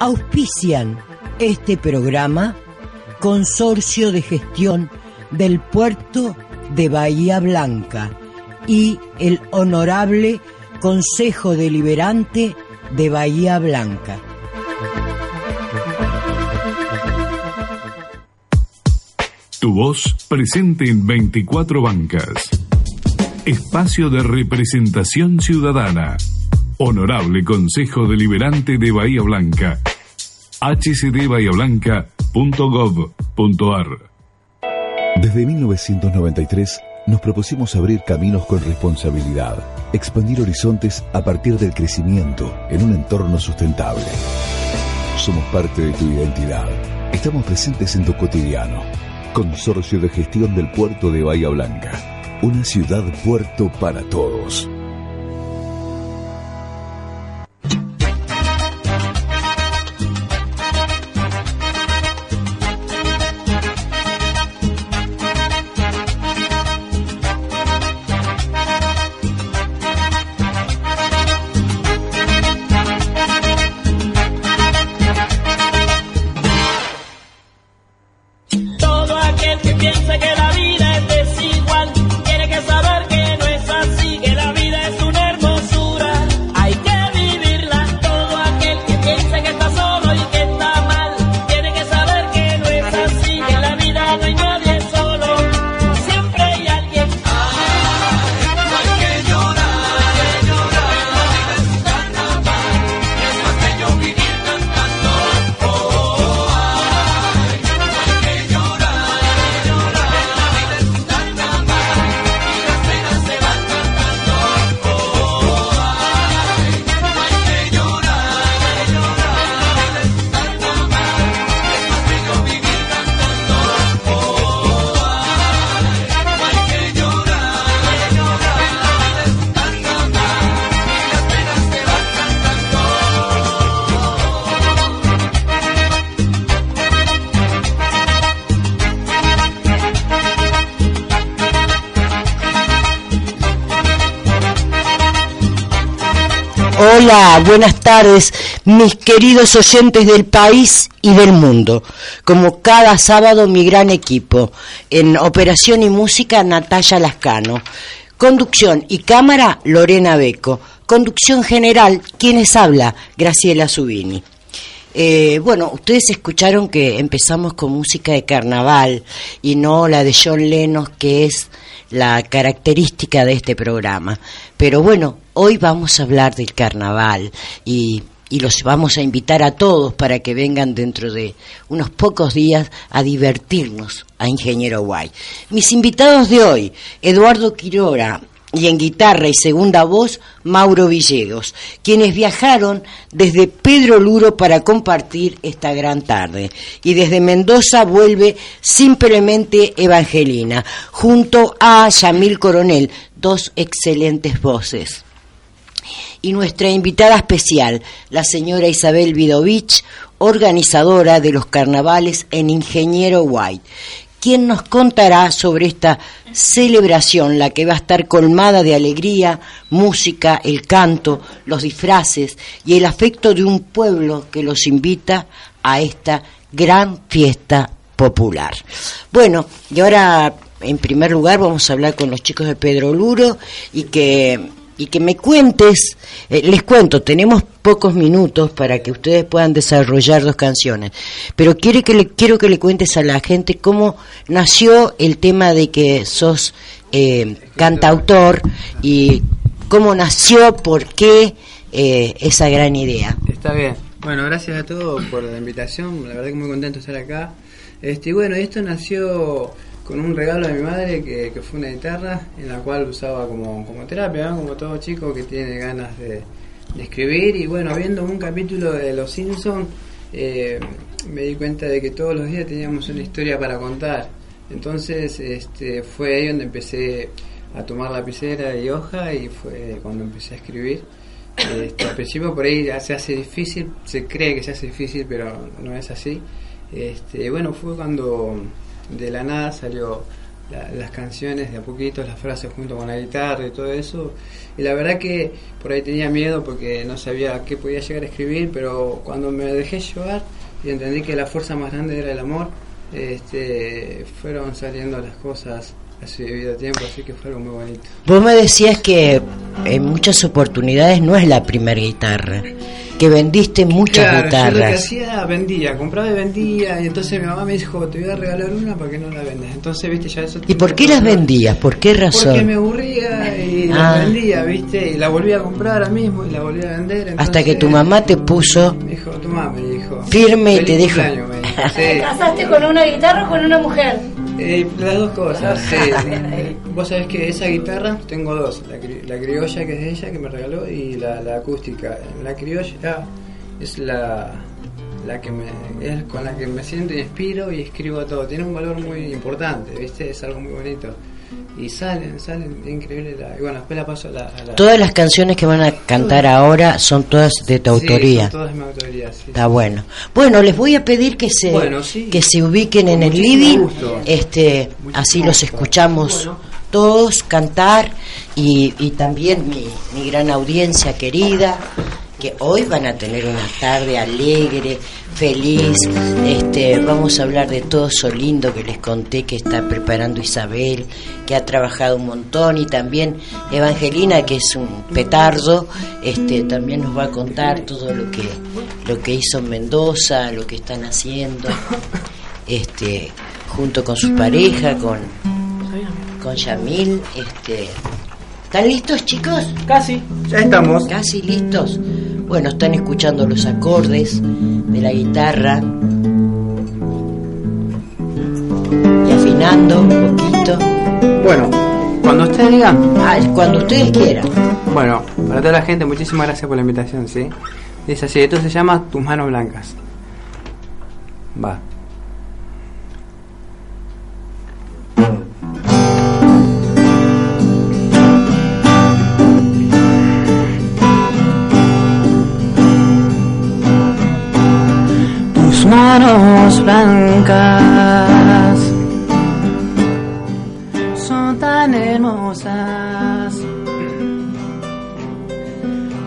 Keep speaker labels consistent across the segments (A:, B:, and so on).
A: Auspician este programa Consorcio de Gestión del Puerto de Bahía Blanca y el Honorable Consejo Deliberante de Bahía Blanca.
B: Tu voz presente en 24 bancas. Espacio de representación ciudadana. Honorable Consejo Deliberante de Bahía Blanca. hcdbahiablanca.gov.ar
C: Desde 1993 nos propusimos abrir caminos con responsabilidad, expandir horizontes a partir del crecimiento en un entorno sustentable. Somos parte de tu identidad. Estamos presentes en tu cotidiano. Consorcio de Gestión del Puerto de Bahía Blanca. Una ciudad puerto para todos.
A: Hola, buenas tardes, mis queridos oyentes del país y del mundo. Como cada sábado, mi gran equipo. En Operación y Música, Natalia Lascano. Conducción y cámara, Lorena Beco. Conducción general, quienes habla, Graciela Subini. Eh, bueno, ustedes escucharon que empezamos con música de carnaval y no la de John Lennon, que es la característica de este programa. Pero bueno, hoy vamos a hablar del carnaval y, y los vamos a invitar a todos para que vengan dentro de unos pocos días a divertirnos a Ingeniero Guay. Mis invitados de hoy, Eduardo Quirora, y en guitarra y segunda voz Mauro Villegas, quienes viajaron desde Pedro Luro para compartir esta gran tarde. Y desde Mendoza vuelve simplemente Evangelina, junto a Yamil Coronel, dos excelentes voces. Y nuestra invitada especial, la señora Isabel Vidovich, organizadora de los carnavales en Ingeniero White, quien nos contará sobre esta celebración, la que va a estar colmada de alegría, música, el canto, los disfraces y el afecto de un pueblo que los invita a esta gran fiesta popular. Bueno, y ahora en primer lugar vamos a hablar con los chicos de Pedro Luro y que y que me cuentes, eh, les cuento, tenemos pocos minutos para que ustedes puedan desarrollar dos canciones, pero quiero que le, quiero que le cuentes a la gente cómo nació el tema de que sos eh, cantautor y cómo nació, por qué eh, esa gran idea.
D: Está bien. Bueno, gracias a todos por la invitación. La verdad que muy contento de estar acá. Este, y bueno, esto nació con un regalo de mi madre que, fue una guitarra en la cual usaba como, como terapia, como todo chico que tiene ganas de, de escribir y bueno, viendo un capítulo de Los Simpsons eh, me di cuenta de que todos los días teníamos una historia para contar. Entonces este, fue ahí donde empecé a tomar lapicera y hoja y fue cuando empecé a escribir. Este, al principio por ahí se hace difícil, se cree que se hace difícil, pero no es así. Este, bueno, fue cuando de la nada salió la- las canciones de a poquito, las frases junto con la guitarra y todo eso. Y la verdad que por ahí tenía miedo porque no sabía qué podía llegar a escribir, pero cuando me dejé llevar y entendí que la fuerza más grande era el amor, este, fueron saliendo las cosas su debido tiempo, así que fue algo muy bonito.
A: Vos me decías que en muchas oportunidades no es la primera guitarra, que vendiste muchas
D: Claro, yo lo que
A: guitarras.
D: hacía, vendía, compraba y vendía, y entonces mi mamá me dijo, te voy a regalar una para que no la vendas. Entonces, viste, ya eso...
A: ¿Y por qué las vendías? ¿Por qué
D: Porque
A: razón?
D: me aburría y
A: Ah.
D: la vendía, viste, y la volví a comprar ahora mismo y la volví a vender.
A: Hasta
D: entonces-
A: que tu mamá te puso
D: Me dijo, toma, me dijo.
A: Firme y
D: "Feliz
A: te dijo".
D: cumpleaños", me dijo,
E: ¿Te
D: sí.
E: casaste con una guitarra o con una mujer?
D: Eh, las dos cosas, sí. Eh, Vos sabés que esa guitarra tengo dos, la, cri- la criolla que es de ella que me regaló y la, la acústica. La criolla es la, la que me, es con la que me siento y inspiro y escribo todo. Tiene un valor muy importante, ¿viste? Es algo muy bonito. Y salen, salen, es increíble. La, y bueno, después la paso a la... a la-
A: Todas las canciones que van a cantar ahora son todas de tu
D: Sí,
A: autoría.
D: son todas de mi autoría, sí.
A: Está bueno. Bueno, les voy a pedir que se
D: Bueno, sí.
A: que se ubiquen en el living,
D: gusto.
A: este,
D: Muchísimo
A: así los escuchamos
D: Bueno.
A: todos cantar y, y también mi, mi gran audiencia querida que hoy van a tener una tarde alegre, feliz. Este, vamos a hablar de todo eso lindo que les conté que está preparando Isabel, que ha trabajado un montón y también Evangelina que es un petardo, este también nos va a contar todo lo que lo que hizo en Mendoza, lo que están haciendo. Este, junto con su pareja, con con Yamil, este ¿Están listos, chicos?
D: Casi, ya estamos.
A: Casi listos. Bueno, están escuchando los acordes de la guitarra y afinando un poquito.
D: Bueno, cuando ustedes digan,
A: Ah, cuando ustedes quieran.
D: Bueno, para toda la gente, muchísimas gracias por la invitación, ¿sí? Dice así, esto se llama Tus manos blancas. Va. Blancas son tan hermosas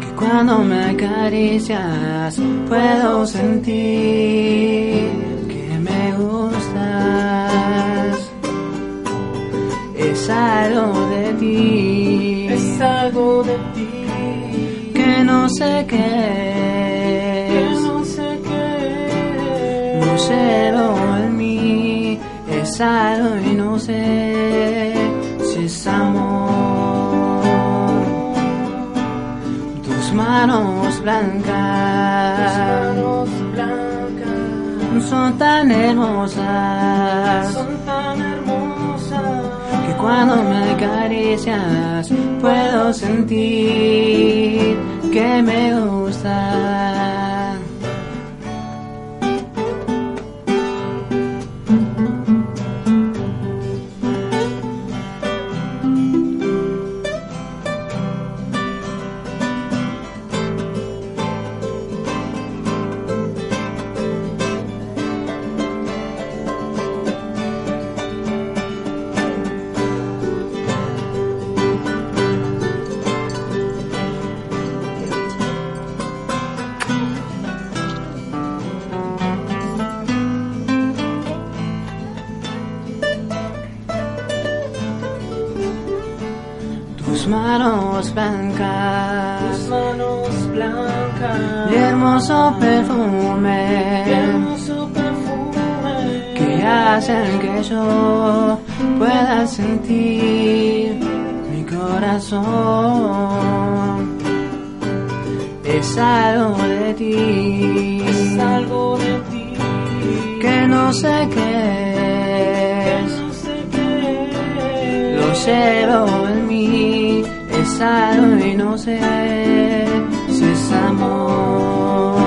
D: que cuando me acaricias puedo sentir que me gustas. Es algo de ti, es algo de ti. Que no sé qué mí es algo y no sé si es amor. Tus manos blancas, son tan hermosas, son tan hermosas que cuando me acaricias puedo sentir que me gustan. Blancas, tus manos blancas, y hermoso perfume, hermoso perfume, que hacen que yo pueda sentir mi corazón. Es algo de ti, es algo de ti, que no sé qué es, no sé qué lo llevo en pasado y no sé si es amor.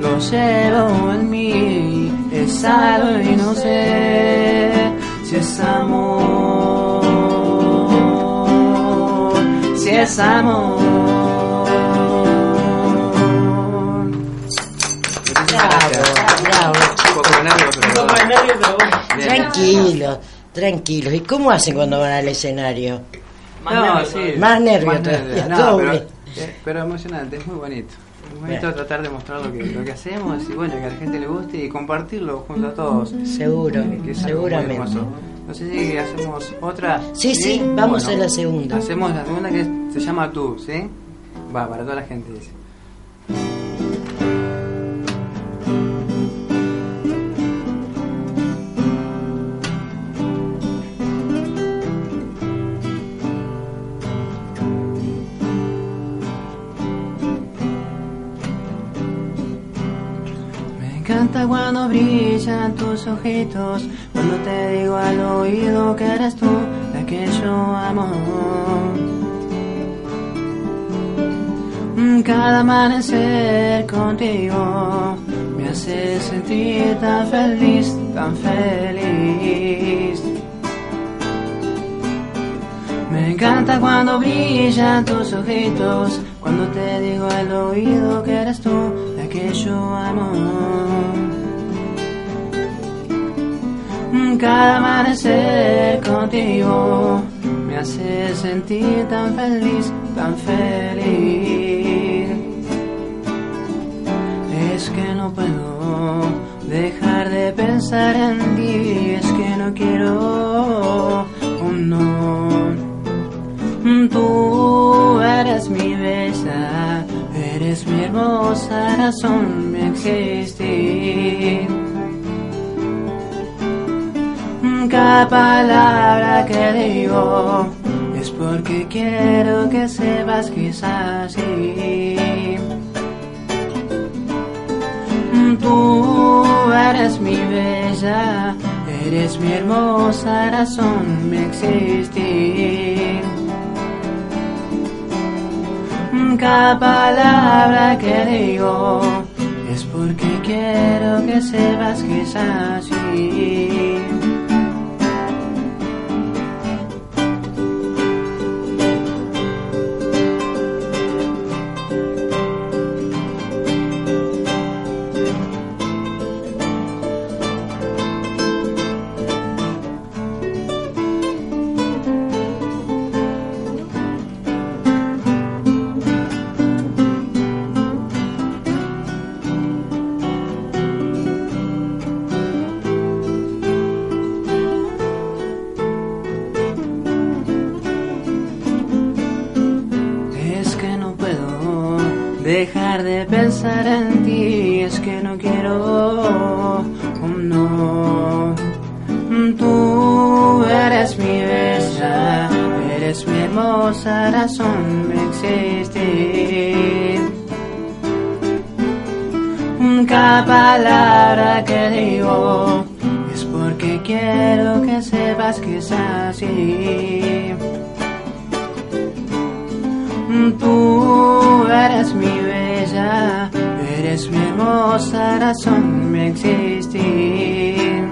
F: Lo llevo en mí, es algo y no sé si es amor. Si es amor. Nervios, pero.
A: Tranquilos, tranquilos. ¿Y cómo hacen cuando van al escenario?
D: Más
F: No,
D: nervio
F: sí.
D: todavía.
A: Más nervio
F: Más nervio. No, pero, eh, pero emocionante, es muy bonito. Es bonito
A: Bueno.
F: tratar de mostrar lo que, lo que hacemos y bueno, que a la gente le guste y compartirlo junto a todos.
A: Seguro,
F: Que- muy
A: seguramente.
F: No sé si hacemos otra.
A: Sí, sí, vamos a la segunda.
F: Hacemos la segunda que se llama Tú, ¿sí? Va, para toda la gente dice. Cuando brillan tus ojitos, cuando te digo al oído que eres tú la que yo amo. Cada amanecer contigo me hace sentir tan feliz, tan feliz. Me encanta cuando brillan tus ojitos, cuando te digo al oído que eres tú que yo amo. Cada amanecer contigo me hace sentir tan feliz, tan feliz. Es que no puedo dejar de pensar en ti, es que no quiero, oh no. Tú eres mi bella, eres mi hermosa razón, mi existir. Cada palabra que digo es porque quiero que sepas que es así. Tú eres mi bella, eres mi hermosa razón, mi existir. Mm, Cada palabra que digo es porque quiero que sepas que es así. Pensar en ti, es que no quiero, oh no. Tú eres mi bella, eres mi hermosa razón de existir. Cada palabra que digo es porque quiero que sepas que es así. Tú eres mi bella, eres mi hermosa razón, mi existir.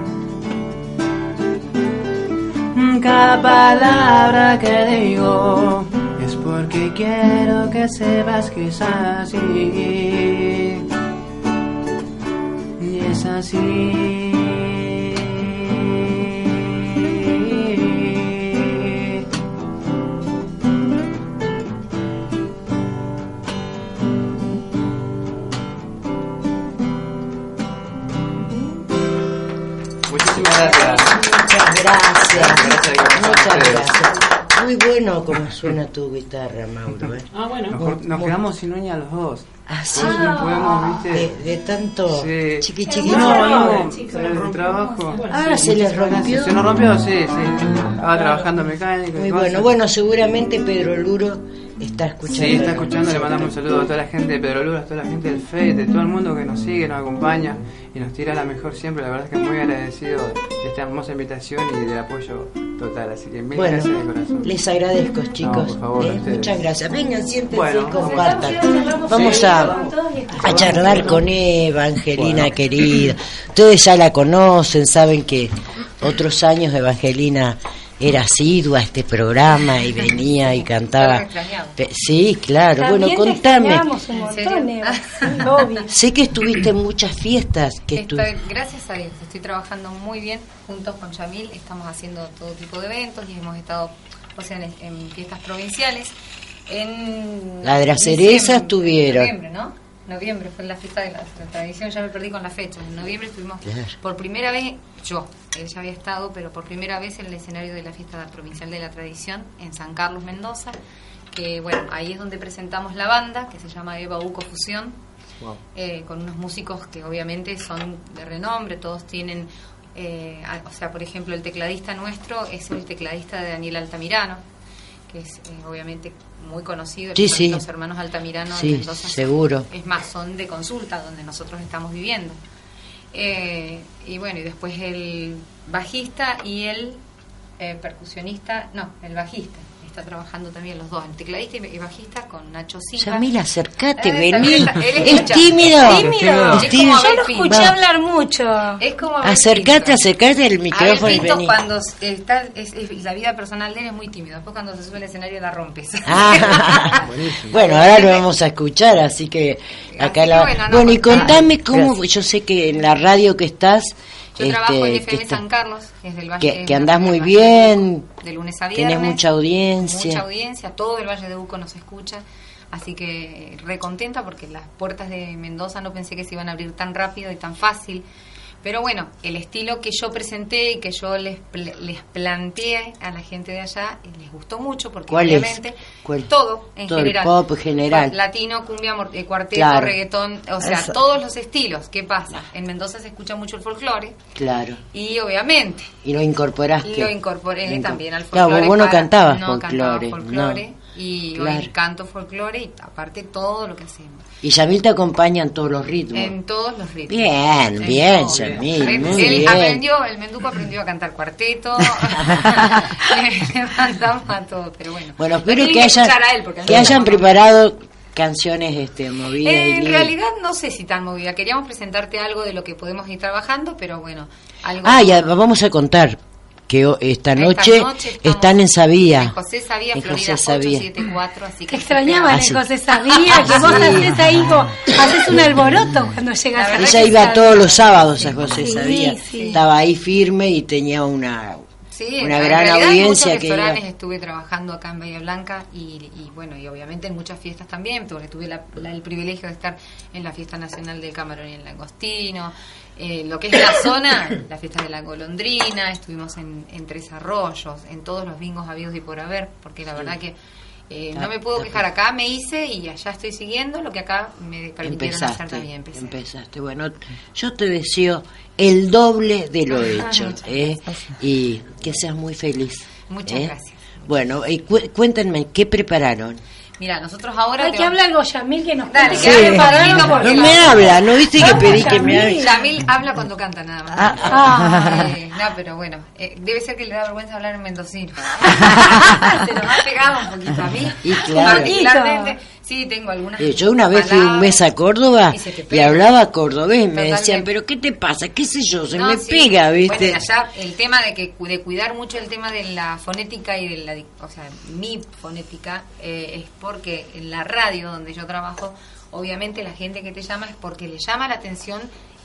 F: Cada palabra que digo es porque quiero que sepas que es así. Y es así. Gracias.
A: Gracias,
F: gracias.
A: Muchas gracias. Muy bueno como suena tu guitarra, Mauro. ¿eh?
D: Ah, bueno.
F: Nos, nos quedamos sin uña los dos. Eso no podemos,
A: de,
F: ¿viste?
A: de tanto
F: Sí.
A: chiqui chiqui.
F: No,
D: no,
F: no, el trabajo.
A: Ah, se les rompió.
F: Se nos rompió, sí, sí. Estaba trabajando mecánico.
A: Muy bueno, bueno, seguramente Pedro Luro está escuchando.
D: Sí, está escuchando, le mandamos un saludo a toda la gente de Pedro Lula, a toda la gente del FED, de todo el mundo que nos sigue, nos acompaña y nos tira la mejor siempre. La verdad es que muy agradecido de esta hermosa invitación y del apoyo total. Así que mil
A: Bueno,
D: gracias de corazón.
A: les agradezco, chicos.
D: por favor,
A: Eh, muchas gracias. Vengan, siéntense
D: Bueno,
A: y compartan.
E: vamos.
A: A,
E: vamos
A: charlar con Eva, Angelina querida. Ustedes ya la conocen, saben que otros años Evangelina era asidua a este programa y venía y cantaba.
G: Te
A: Sí, claro.
E: También
A: bueno,
E: te
A: contame.
E: extrañamos un
G: ¿En
E: montón? Eva. Sí.
A: Sé que estuviste en muchas fiestas. Que estu-
G: Estoy, gracias a Dios, estoy trabajando muy bien juntos con Yamil, estamos haciendo todo tipo de eventos y hemos estado, o sea, en, en fiestas provinciales. En
A: La de las cerezas tuvieron.
G: Noviembre, ¿no? Noviembre fue la fiesta de la, la tradición, ya me perdí con la fecha. En noviembre estuvimos
A: Claro.
G: por primera vez, yo, él ya había estado, pero por primera vez en el escenario de la fiesta provincial de la tradición en San Carlos, Mendoza. Que bueno, ahí es donde presentamos la banda, que se llama Eva Uco Fusión, eh, con unos músicos que obviamente son de renombre, todos tienen, eh, a- o sea, por ejemplo, el tecladista nuestro es el tecladista de Daniel Altamirano, que es eh, obviamente muy conocido,
A: Sí,
G: los,
A: sí.
G: los hermanos Altamirano
A: Sí,
G: de Mendoza.
A: seguro.
G: Es más, son de consulta donde nosotros estamos viviendo. Eh, y bueno, y después el bajista y el eh, percusionista, no, el bajista. Está trabajando también los dos, el tecladista y bajista con Nacho Silva.
A: Yamila, acercate, vení.
G: Él
A: Es tímido.
E: Tímido.
A: Es tímido.
G: como
E: Yo lo escuché
A: Va.
E: hablar mucho.
G: Es como Pinto.
A: acércate al micrófono y vení.
G: cuando está, es, es- la vida personal de él es muy tímido. Después cuando se sube al escenario la rompes.
A: Ah, bueno, ahora lo vamos a escuchar, así que acá
G: Así
A: la...
G: bueno, no,
A: bueno, y contame
G: ah,
A: cómo,
G: gracias.
A: yo sé que en la radio que estás,
G: Yo trabajo en
A: este,
G: FM
A: está-
G: San Carlos, que es del Valle
A: que- que andás muy bien,
G: Uco, de lunes a
A: tenés
G: viernes.
A: mucha audiencia.
G: Mucha audiencia, todo el Valle de Uco nos escucha. Así que recontenta porque las puertas de Mendoza no pensé que se iban a abrir tan rápido y tan fácil. Pero bueno, el estilo que yo presenté y que yo les, pl- les planteé a la gente de allá eh, les gustó mucho porque obviamente
A: ¿Cuál?
G: todo en
A: Todo el
G: general.
A: pop en general.
G: Latino, cumbia, eh, cuarteto,
A: Claro.
G: reggaetón, o sea,
A: Eso.
G: todos los estilos. ¿Qué pasa? En Mendoza se escucha mucho el folclore
A: Claro,
G: y obviamente
A: y lo incorporaste.
G: lo incorporé
A: Lo incor-
G: también al
A: Claro,
G: folclore.
A: vos no
G: para-
A: cantabas
G: no
A: folclore,
G: cantaba folclore
A: no.
G: Y
A: Claro.
G: hoy canto folclore y aparte todo lo que hacemos.
A: Y Yamil te acompaña en toos los ritmos.
G: En todos los ritmos.
A: Bien,
G: En
A: bien. Yamil,
G: Él-
A: muy
G: él
A: bien.
G: aprendió, el Menduco aprendió a cantar cuarteto, le mandamos a todo, pero bueno.
A: Bueno, espero que hayan,
G: escuchar a él, porque a mí
A: que hayan preparado canciones este, movidas.
G: en realidad no sé si tan movida. Queríamos presentarte algo de lo que podemos ir trabajando, pero bueno, algo.
A: Ah, ya vamos a contar que o- esta noche,
G: noche estamos
A: están en Sabía.
G: En José Sabía,
A: En
G: Florida
A: José Sabía.
G: 874, así que
E: Te extrañaban
A: Ah,
E: en. José Sabía, que vos haces ahí, como- haces un alboroto cuando llegas a
A: Ella iba todos los sábados a José
E: Sí,
A: Sabía.
E: sí.
A: Estaba ahí firme y tenía una,
G: Sí,
A: una
G: en
A: gran
G: realidad en
A: audiencia
G: muchos
A: que iba.
G: restaurantes estuve trabajando acá en Bahía Blanca y, y bueno, y obviamente en muchas fiestas también, porque tuve la- la- el privilegio de estar en la fiesta nacional del camarón y el langostino, eh, lo que es la zona, la fiesta de la golondrina, estuvimos en, en Tres Arroyos, en todos los bingos habidos y por haber, porque la verdad que eh, no me puedo quejar, acá me hice y allá estoy siguiendo lo que acá me permitieron hacer
A: Empezaste,
G: también. empecé.
A: empezaste. Bueno, yo te deseo el doble de lo hecho ¿eh? y que seas muy feliz.
G: Muchas
A: ¿eh?
G: gracias.
A: Bueno, y cu- cuéntenme, ¿qué prepararon?
G: Mira, nosotros ahora...
E: Hay que hablar algo, Yamil, que nos
G: Dale, que hable poquito,
E: porque-
A: No me habla, ¿no viste que pedí que me
E: Yamil.
A: hable?
G: Yamil habla cuando canta nada más.
A: Ah,
E: ah.
G: Eh, no, pero bueno, eh, debe ser que le da vergüenza hablar en mendocino. Se nos ha pegado un poquito a mí.
A: Y claro.
G: Particularmente, sí, tengo algunas.
A: Eh, Yo una vez fui un mes a Córdoba
G: Y
A: hablaba cordobés y me
G: Totalmente.
A: decían, pero ¿qué te pasa? ¿Qué sé yo? Se
G: No,
A: me
G: sí.
A: pega, ¿viste?
G: Bueno, allá el tema de que de cuidar mucho el tema de la fonética y de la, o sea, mi fonética eh, es porque en la radio donde yo trabajo, obviamente la gente que te llama es porque le llama la atención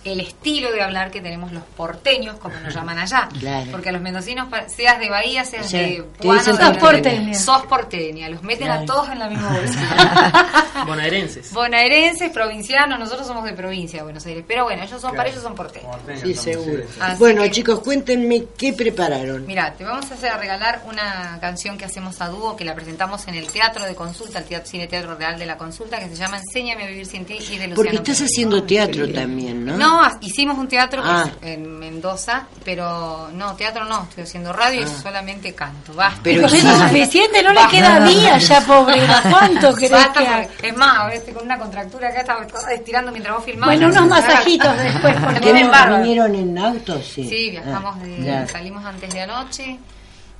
G: el estilo de hablar que tenemos los porteños, como nos llaman allá.
A: Claro.
G: Porque a los mendocinos, seas de Bahía, seas
A: sea,
G: de de-
E: Sos porteña.
G: Sos porteña. Los meten a todos en la misma bolsa.
H: Bonaerenses.
G: Bonaerenses, provincianos, nosotros somos de provincia de Buenos Aires. Pero bueno, ellos son, para ellos son porteños.
A: Sí, seguro.
G: Así
A: Bueno,
G: que-
A: chicos, cuéntenme qué prepararon.
G: Mira, te vamos a hacer a regalar una canción que hacemos a dúo, que la presentamos en el Teatro de Consulta, el teatro, Cine Teatro Real de la Consulta, que se llama Enséñame a vivir sin ti y de Luciano
A: Porque estás
G: Pérez.
A: haciendo teatro también, ¿no?
G: No, No, hicimos un teatro
A: Ah.
G: en Mendoza, pero no, teatro no, estoy haciendo radio y solamente canto. Basta.
A: Pero
E: eso es suficiente, no le
G: Basta.
E: queda día ya, pobre. ¿Cuánto
G: Basta,
E: que
G: porque- Es más, ahora estoy con una contractura acá, estaba estirando mientras vos filmabas.
E: Bueno, unos masajitos después. Porque-
A: ¿Vinieron, en auto? Sí,
G: Sí, viajamos,
A: Ah,
G: de- salimos antes de anoche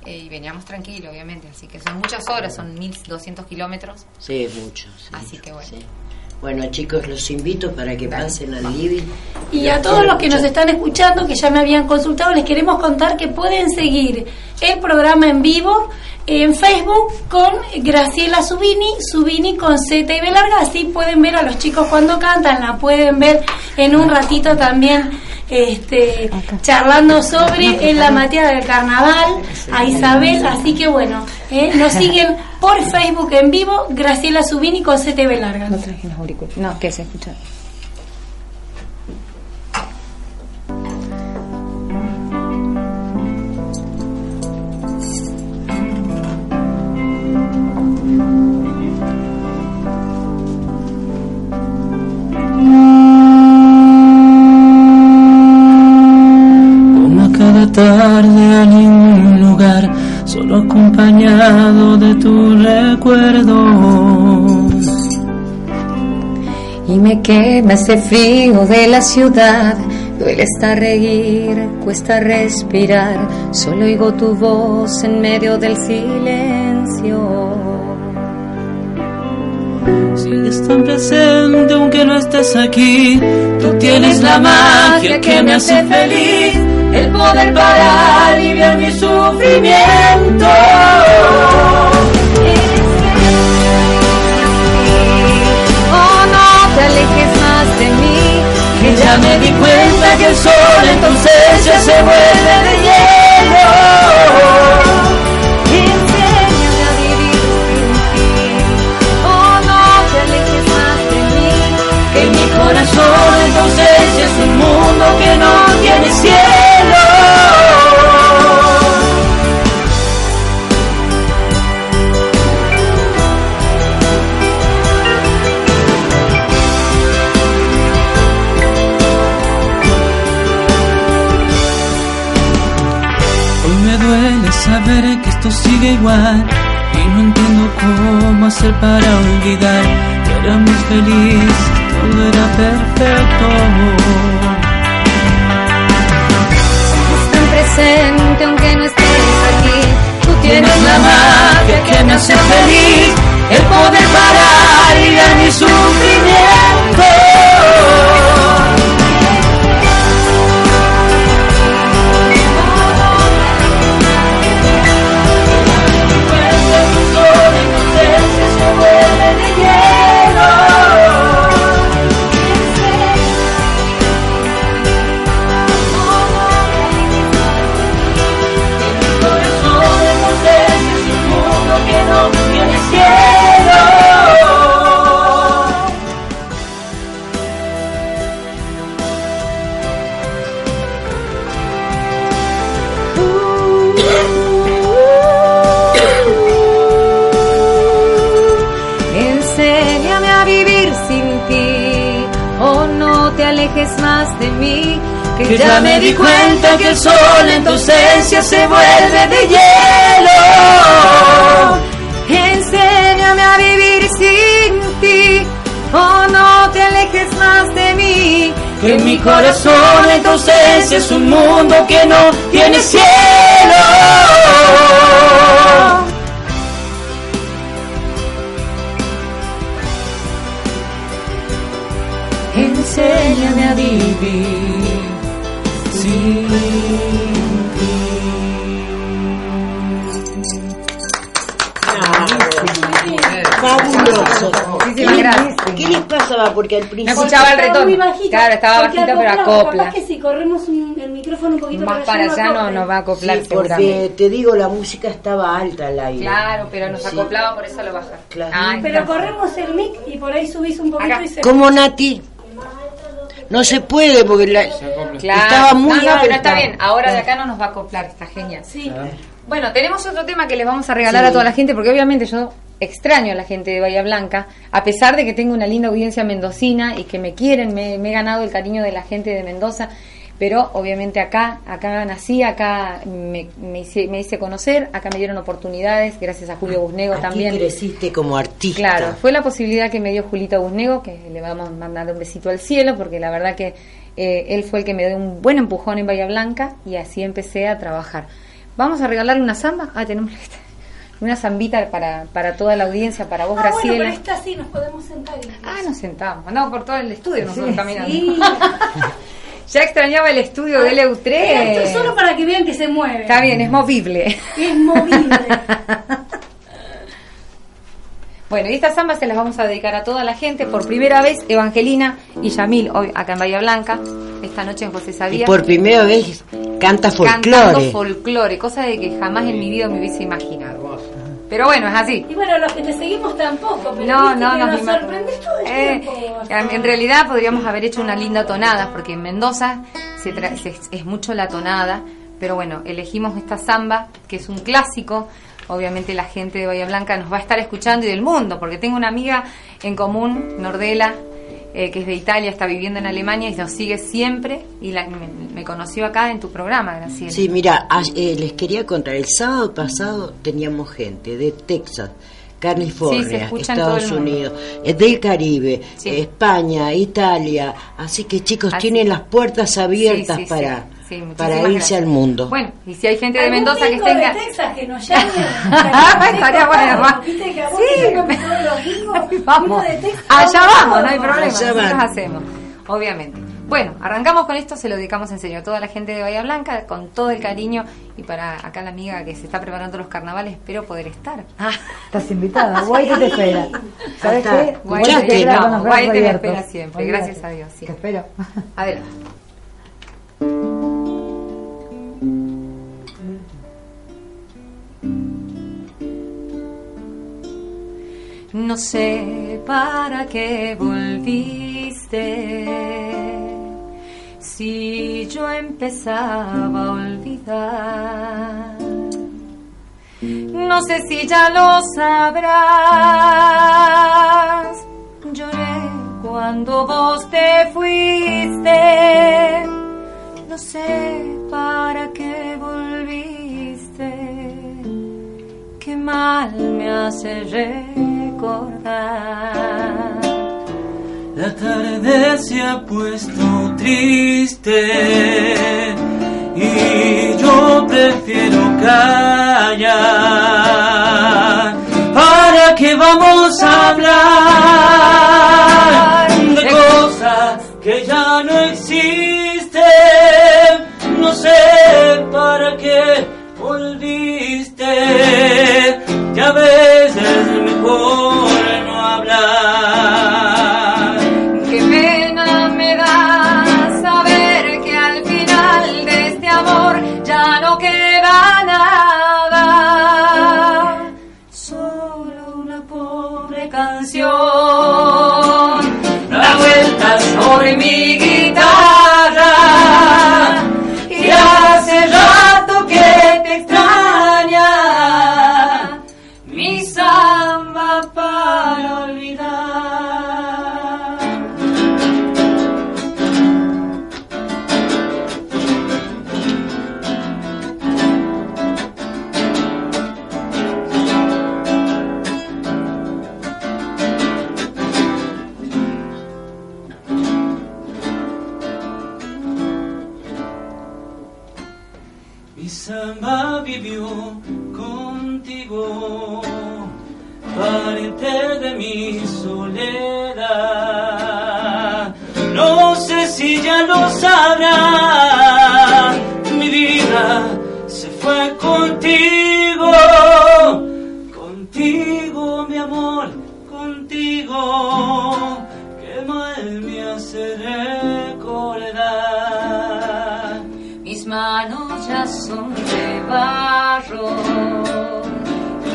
G: eh, y veníamos tranquilos, obviamente. Así que son muchas horas, son 1200 kilómetros.
A: Sí, mucho. sí.
G: Así que bueno.
A: Sí. Bueno, chicos, los invito para que pasen al living.
E: Y a todos los que nos están escuchando, que ya me habían consultado, les queremos contar que pueden seguir el programa en vivo en Facebook con Graciela Subini, Subini con Z y B larga, así pueden ver a los chicos cuando cantan, la pueden ver en un ratito también este, charlando sobre en la materia del carnaval a Isabel, así que bueno, eh, nos siguen por Facebook en vivo, Graciela Subini con Z y B larga.
G: No, que se escucha.
F: Acompañado de tu recuerdo.
H: Y me quema ese frío de la ciudad. Duele hasta reír, cuesta respirar. Solo oigo tu voz en medio del silencio.
F: Sigues tan presente aunque no estés aquí. Tú tienes la magia que me hace feliz. El poder para aliviar mi sufrimiento.
H: Oh, no te alejes más de mí.
F: Que ya me di cuenta que el sol entonces ya se vuelve de hielo.
H: Enséñame a vivir sin ti. Oh, no te alejes más de mí.
F: Que mi corazón entonces es un mundo que no tiene cielo. Esto sigue igual y no entiendo cómo hacer para olvidar que éramos felices, todo era perfecto.
H: Estás tan presente aunque no estés aquí. Tú
F: Tienes la magia que me hace feliz, el poder para aliviar mi sufrimiento. Que ya me di cuenta que el sol en tu ausencia se vuelve de hielo.
H: Enséñame a vivir sin ti. Oh, no te alejes más de mí.
F: Que en mi corazón en tu ausencia es un mundo que no tiene cielo.
A: ¿Qué les pasaba? Porque al
G: Me
A: principio...
G: escuchaba el
E: Estaba
G: retorno.
E: muy bajito,
G: Claro, estaba bajito, pero acopla.
E: Capaz que si corremos un- el micrófono un poquito
G: Más para allá no, no va a acoplar
A: Sí, porque te digo, la música estaba alta al aire.
G: Claro, pero nos
A: Sí.
G: acoplaba, por eso lo baja.
A: Claro.
E: Pero
G: está.
E: corremos el mic y por ahí subís un poquito
G: Acá.
E: y se...
A: ¿Cómo, Nati? No se puede porque la-
G: Claro.
A: estaba muy
G: no, no, pero está bien. Ahora de acá no nos va a acoplar, está genial.
E: Sí.
G: Bueno, tenemos otro tema que les vamos a regalar a toda la gente, porque obviamente yo extraño a la gente de Bahía Blanca, a pesar de que tengo una linda audiencia mendocina y que me quieren, me, me he ganado el cariño de la gente de Mendoza, pero obviamente acá, acá nací, acá me, me hice, me hice conocer, acá me dieron oportunidades, gracias a Julio Busnego
A: Aquí
G: también.
A: creciste como artista.
G: Claro, fue la posibilidad que me dio Julito Busnego, que le vamos a mandar un besito al cielo, porque la verdad que eh, él fue el que me dio un buen empujón en Bahía Blanca y así empecé a trabajar. Vamos a regalarle una samba. Ah, tenemos una zambita para, para toda la audiencia, para vos,
E: Ah, bueno,
G: Graciela.
E: pero esta sí nos podemos sentar. incluso.
G: Ah, nos sentamos. Andamos por todo el estudio nosotros
E: Sí.
G: caminando.
E: Sí.
G: ya extrañaba el estudio de LU3.
E: Esto es solo para que vean que se mueve.
G: Está bien, es movible.
E: Es movible.
G: Bueno, y estas zambas se las vamos a dedicar a toda la gente. Por primera vez, Evangelina y Yamil, hoy acá en Bahía Blanca, esta noche en José
A: Y
G: Sabía.
A: por primera vez canta
G: Cantando
A: folclore.
G: folclore, cosa de que jamás en mi vida me hubiese imaginado. Pero bueno, es así.
E: Y bueno, los que te seguimos tampoco, pero
G: No, no,
E: que
G: nos
E: sorprendes todo el
G: Eh,
E: tiempo.
G: en realidad podríamos haber hecho una linda tonada, porque en Mendoza se tra- se- es mucho la tonada, pero bueno, elegimos esta samba, que es un clásico. Obviamente la gente de Bahía Blanca nos va a estar escuchando y del mundo, porque tengo una amiga en común, Nordela, eh, que es de Italia, está viviendo en Alemania y nos sigue siempre y la- me, me conoció acá en tu programa, Graciela.
A: Sí, mira, a- eh, les quería contar, el sábado pasado teníamos gente de Texas, California, Estados. Unidos, eh, del Caribe,
G: Sí.
A: España, Italia, así que chicos,
G: Así-
A: tienen las puertas abiertas
G: sí,
A: para,
G: sí.
A: Para irse
G: gracias.
A: al mundo.
G: Bueno, y si hay gente de
E: ¿Algún
G: Mendoza que tenga...
E: de Texas que nos llame.
G: Estaría bueno, Sí. Vamos, allá vamos, no hay problema,
A: Allá
G: nosotros hacemos, obviamente. Bueno, arrancamos con esto, se lo dedicamos en serio a toda la gente de Bahía Blanca, con todo el cariño, y para acá la amiga que se está preparando los carnavales, espero poder estar.
I: Ah, Estás invitada. Guay te espera. ¿Sabes qué?
G: Guay
I: te
G: te espera siempre,
I: Olvídate.
G: gracias a Dios, sí.
I: Te espero.
G: Adelante. No sé para qué volviste. Si yo empezaba a olvidar. No sé si ya lo sabrás. Lloré cuando vos te fuiste. No sé para qué volviste. Qué mal me hace recordar.
F: La tarde se ha puesto triste y yo prefiero callar. ¿Para qué vamos a hablar de cosas que ya no existen?
G: Mi samba
F: vivió contigo, parte de mi soledad. No sé si ya lo sabrás,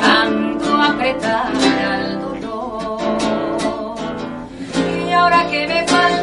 G: tanto apretar al dolor. Y ahora que me falta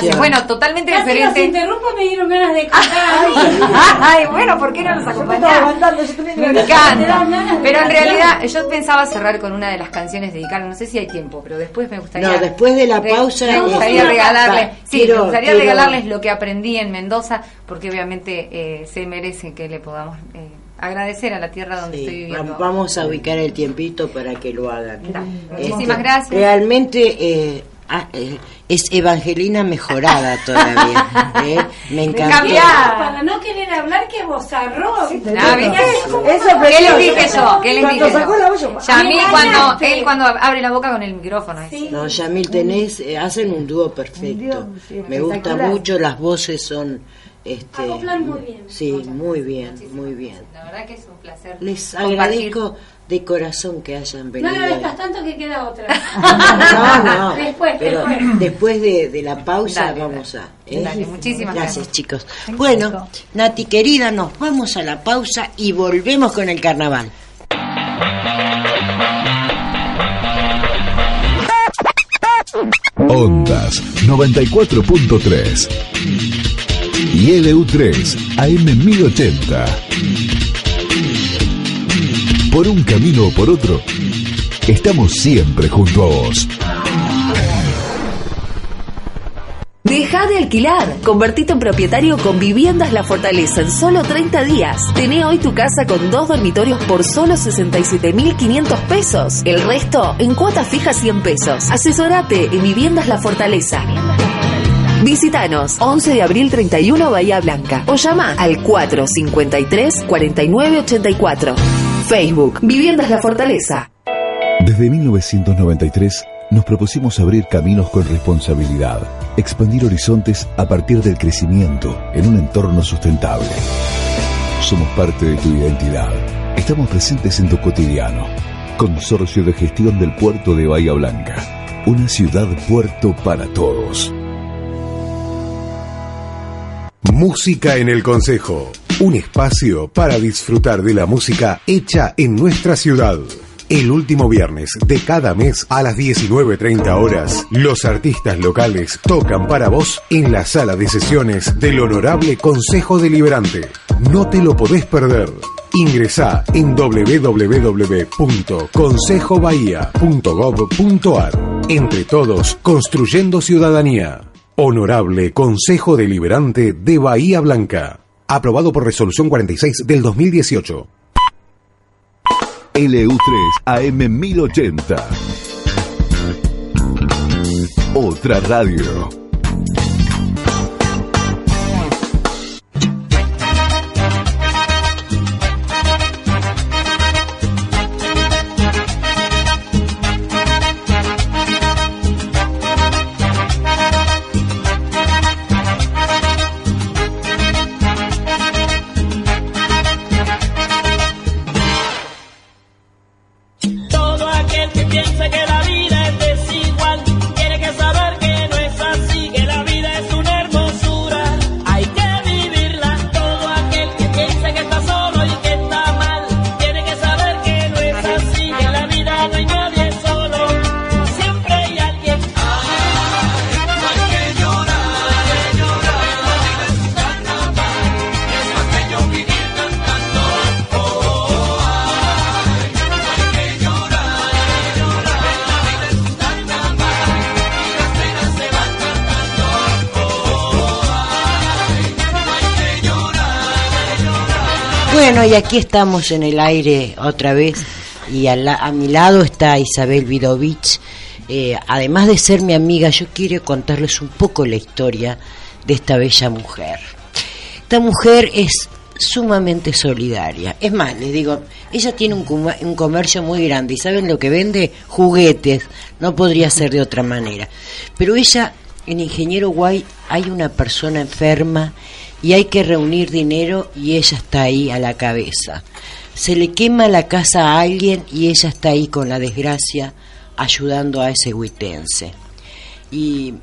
H: gracias. Bueno, totalmente
E: Casi
H: diferente.
E: los interrumpo me dieron ganas de cantar.
H: Ay, bueno, ¿por qué no nos acompañás? Me encanta. Pero en realidad yo pensaba cerrar con una de las canciones dedicadas, no sé si hay tiempo, pero después me gustaría...
A: No, después de la pausa,
H: Me gustaría regalarles, sí,
A: quiero-
H: me gustaría
A: quiero-
H: regalarles lo que aprendí en Mendoza, porque obviamente eh, se merece que le podamos eh, agradecer a la tierra donde estoy viviendo.
A: va- vamos a ubicar el tiempito para que lo hagan. Este,
H: Muchísimas gracias.
A: Realmente eh, ah, eh, es Evangelina mejorada todavía. ¿eh? Me encantó.
H: Cambiada.
E: Para no querer hablar, que vozarrón.
H: Ah, ¿viste?
I: Eso
H: ¿Qué les dije yo? ¿Qué les
I: Cuando
H: dije
I: sacó
H: yo? Yamil
E: Me
H: cuando, él cuando abre la boca con el micrófono.
E: Sí.
A: No, Yamil, tenés, eh, hacen un dúo perfecto.
I: Sí,
A: Me gusta mucho, las voces son... Este,
E: Acoplan muy bien.
A: Sí, muy bien, muy bien.
H: La verdad que es un placer.
A: Les
H: compartir.
A: agradezco de corazón que hayan
E: No
A: venido.
E: agradezcas tanto que queda otra.
A: No, no.
E: Después,
A: pero
E: después.
A: después de, de la pausa
H: Dale,
A: vamos a. ¿eh?
H: Dale, muchísimas
A: gracias,
H: gracias.
A: chicos. Bueno, Nati querida, nos vamos a la pausa y volvemos con el carnaval.
C: Ondas 94.3 y LU3 AM 1080. Por un camino o por otro, estamos siempre junto a vos.
J: Deja de alquilar. Convertite en propietario con Viviendas La Fortaleza en solo 30 días. Tené hoy tu casa con dos dormitorios por solo 67.500 pesos. El resto en cuotas fijas 100 pesos. Asesorate en Viviendas La Fortaleza. Visítanos 11 de abril 31 Bahía Blanca o llama al 453 4984. Facebook Viviendas La Fortaleza.
C: Desde 1993 nos propusimos abrir caminos con responsabilidad, expandir horizontes a partir del crecimiento en un entorno sustentable. Somos parte de tu identidad. Estamos presentes en tu cotidiano. Consorcio de Gestión del Puerto de Bahía Blanca. Una ciudad puerto para todos.
K: Música en el Consejo. Un espacio para disfrutar de la música hecha en nuestra ciudad. El último viernes de cada mes a las 19.30 horas, los artistas locales tocan para vos en la sala de sesiones del Honorable Consejo Deliberante. No te lo podés perder. Ingresá en www.consejobahía.gov.ar. Entre todos, construyendo ciudadanía. Honorable Consejo Deliberante de Bahía Blanca. Aprobado por Resolución 46 del 2018.
C: LU3 AM 1080. Otra radio.
A: Bueno, y aquí estamos en el aire otra vez. Y a, la- a mi lado está Isabel Vidovich. Eh, además de ser mi amiga, yo quiero contarles un poco la historia de esta bella mujer. Esta mujer es sumamente solidaria. Es más, les digo, ella tiene un, un comercio muy grande y ¿saben lo que vende? Juguetes. No podría ser de otra manera. Pero ella, en Ingeniero Guay, hay una persona enferma y hay que reunir dinero y ella está ahí a la cabeza. Se le quema la casa a alguien y ella está ahí con la desgracia ayudando a ese huitense. Y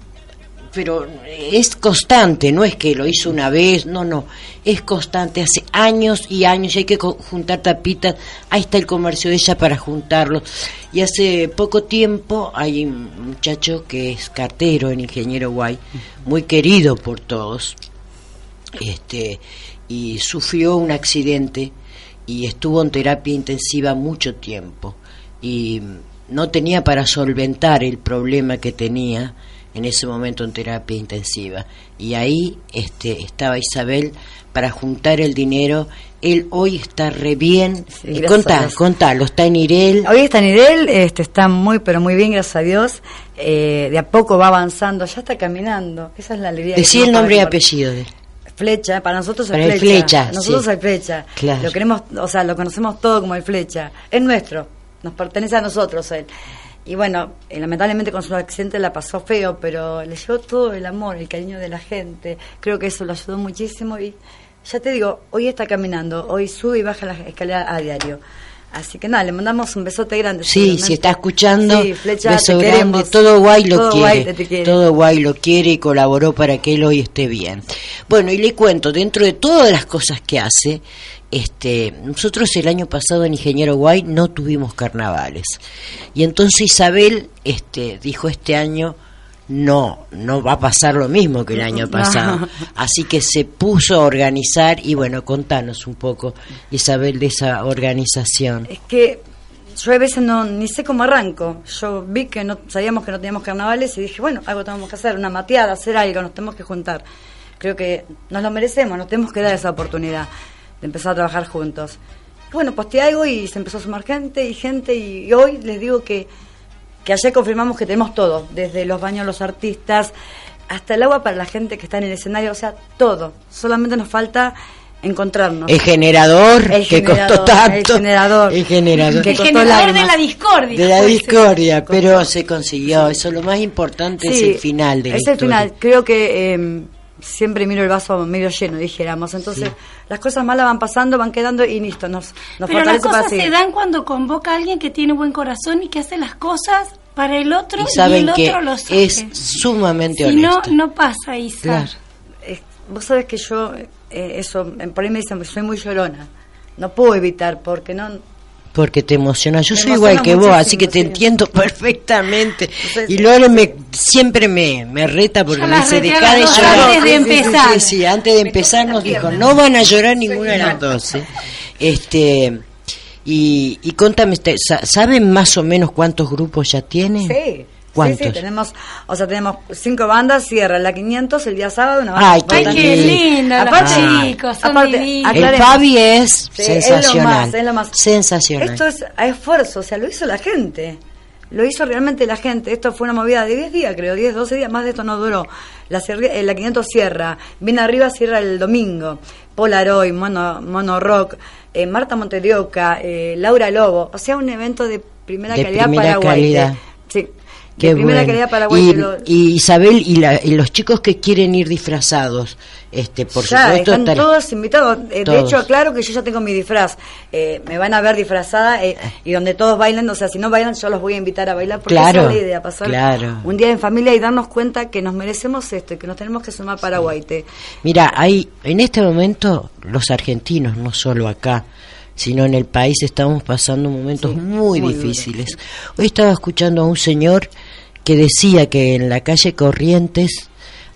A: pero es constante, no es que lo hizo una vez, no, no, es constante, hace años y años y hay que juntar tapitas, ahí está el comercio de ella para juntarlos. Y hace poco tiempo hay un muchacho que es cartero en Ingeniero Guay, muy querido por todos, este, y sufrió un accidente y estuvo en terapia intensiva mucho tiempo y no tenía para solventar el problema que tenía en ese momento en terapia intensiva y ahí este estaba Isabel para juntar el dinero él hoy está re bien
I: Sí,
A: contá, contalo está en Irel
I: Hoy está en Irel, este, está muy, pero muy bien, gracias a Dios. Eh, de a poco va avanzando, ya está caminando. Esa es la alegría.
A: decí el nombre y apellido de él.
I: Flecha, para nosotros es
A: Para
I: flecha.
A: Flecha,
I: Nosotros
A: sí.
I: es flecha.
A: Claro.
I: Lo queremos, o sea, lo conocemos todo como el flecha. Es nuestro, nos pertenece a nosotros él. Y bueno, eh, lamentablemente con su accidente la pasó feo, pero le llevó todo el amor, el cariño de la gente. Creo que eso lo ayudó muchísimo y ya te digo, hoy está caminando, hoy sube y baja la escalera a diario. Así que nada, le mandamos un besote grande.
A: Sí, si está escuchando,
I: Sí, Flecha,
A: beso grande,
I: queremos.
A: todo guay lo
I: Todo
A: quiere,
I: guay te quiere.
A: todo guay lo quiere y colaboró para que él hoy esté bien. Bueno, y le cuento, dentro de todas las cosas que hace, este, nosotros el año pasado en Ingeniero Guay no tuvimos carnavales. Y entonces Isabel este, dijo este año, no, no va a pasar lo mismo que el año
I: No.
A: pasado. Así que se puso a organizar y bueno, contanos un poco, Isabel, de esa organización.
I: Es que yo a veces no ni sé cómo arranco. Yo vi que no sabíamos que no teníamos carnavales y dije, bueno, algo tenemos que hacer, una mateada, hacer algo, nos tenemos que juntar. Creo que nos lo merecemos, nos tenemos que dar esa oportunidad de empezar a trabajar juntos. Y bueno, posteé algo y se empezó a sumar gente y gente y, y hoy les digo que, que ayer confirmamos que tenemos todo, desde los baños los artistas hasta el agua para la gente que está en el escenario, o sea, todo. Solamente nos falta encontrarnos.
A: El generador
I: El
A: que
I: generador,
A: costó tanto.
I: El generador.
A: El generador.
I: Que
E: El generador de la discordia.
A: De la discordia, pero se consiguió. Eso lo más importante es el final de la
I: Es el
A: historia.
I: final. Creo que eh, siempre miro el vaso medio lleno, dijéramos. Entonces, las cosas malas van pasando, van quedando y listo. Nos, nos
E: Pero las
I: para
E: cosas se dan cuando convoca a alguien que tiene buen corazón y que hace las cosas para el otro
A: Y
E: y,
A: saben
E: el
A: que
E: otro lo sabe.
A: es sumamente
E: Si no,
A: honesto.
E: no pasa, Isa.
A: Claro.
I: Eh, vos sabés que yo, eh, eso, por ahí me dicen soy muy llorona. No puedo evitar, porque no.
A: Porque te emociona. Yo soy
I: emociona
A: igual que vos, así que te
I: sí.
A: entiendo perfectamente.
I: Entonces,
A: y Lore me, siempre me, me reta porque me dice, deja de llorar.
E: antes de empezar.
A: Sí, antes de empezar nos dijo, no van a llorar ninguna de las dos. ¿eh? Este, y, y contame, sa- ¿saben más o menos cuántos grupos ya tienen?
I: Sí.
A: ¿Cuántos?
I: Sí, sí, tenemos, o sea, tenemos cinco bandas, cierra la 500 el día sábado, una banda
A: Ay, qué
E: qué lindo, los
I: Aparte,
E: chicos, son
I: aparte.
A: El. Fabi es
I: Sí, es lo
A: sensacional.
I: más, es lo más.
A: Sensacional.
I: Esto es a esfuerzo, o sea, lo hizo la gente. Lo hizo realmente la gente. Esto fue una movida de 10 días, creo, 10, 12 días, más de esto no duró. La, eh, la 500 cierra, viene arriba, cierra el domingo. Polaroid, Mono, Mono Rock, eh, Marta Monterioca, eh, Laura Lobo. O sea, un evento de primera
A: De
I: calidad
A: primera calidad.
I: Sí,
A: Qué
I: de primera
A: bueno.
I: calidad para
A: y, Isabel y, la- y los chicos que quieren ir disfrazados, este, por
I: ya,
A: supuesto,
I: están todos invitados. Eh,
A: Todos.
I: De hecho, aclaro que yo ya tengo mi disfraz. Eh, me van a ver disfrazada eh, y donde todos bailan, o sea, si no bailan, yo los voy a invitar a bailar porque
A: Claro,
I: esa es la idea, pasar
A: claro.
I: un día en familia y darnos cuenta que nos merecemos esto y que nos tenemos que sumar para Guaite.
A: Mira, hay en este momento los argentinos, no solo acá, sino en el país estamos pasando momentos muy,
I: muy
A: difíciles. Hoy estaba escuchando a un señor que decía que en la calle Corrientes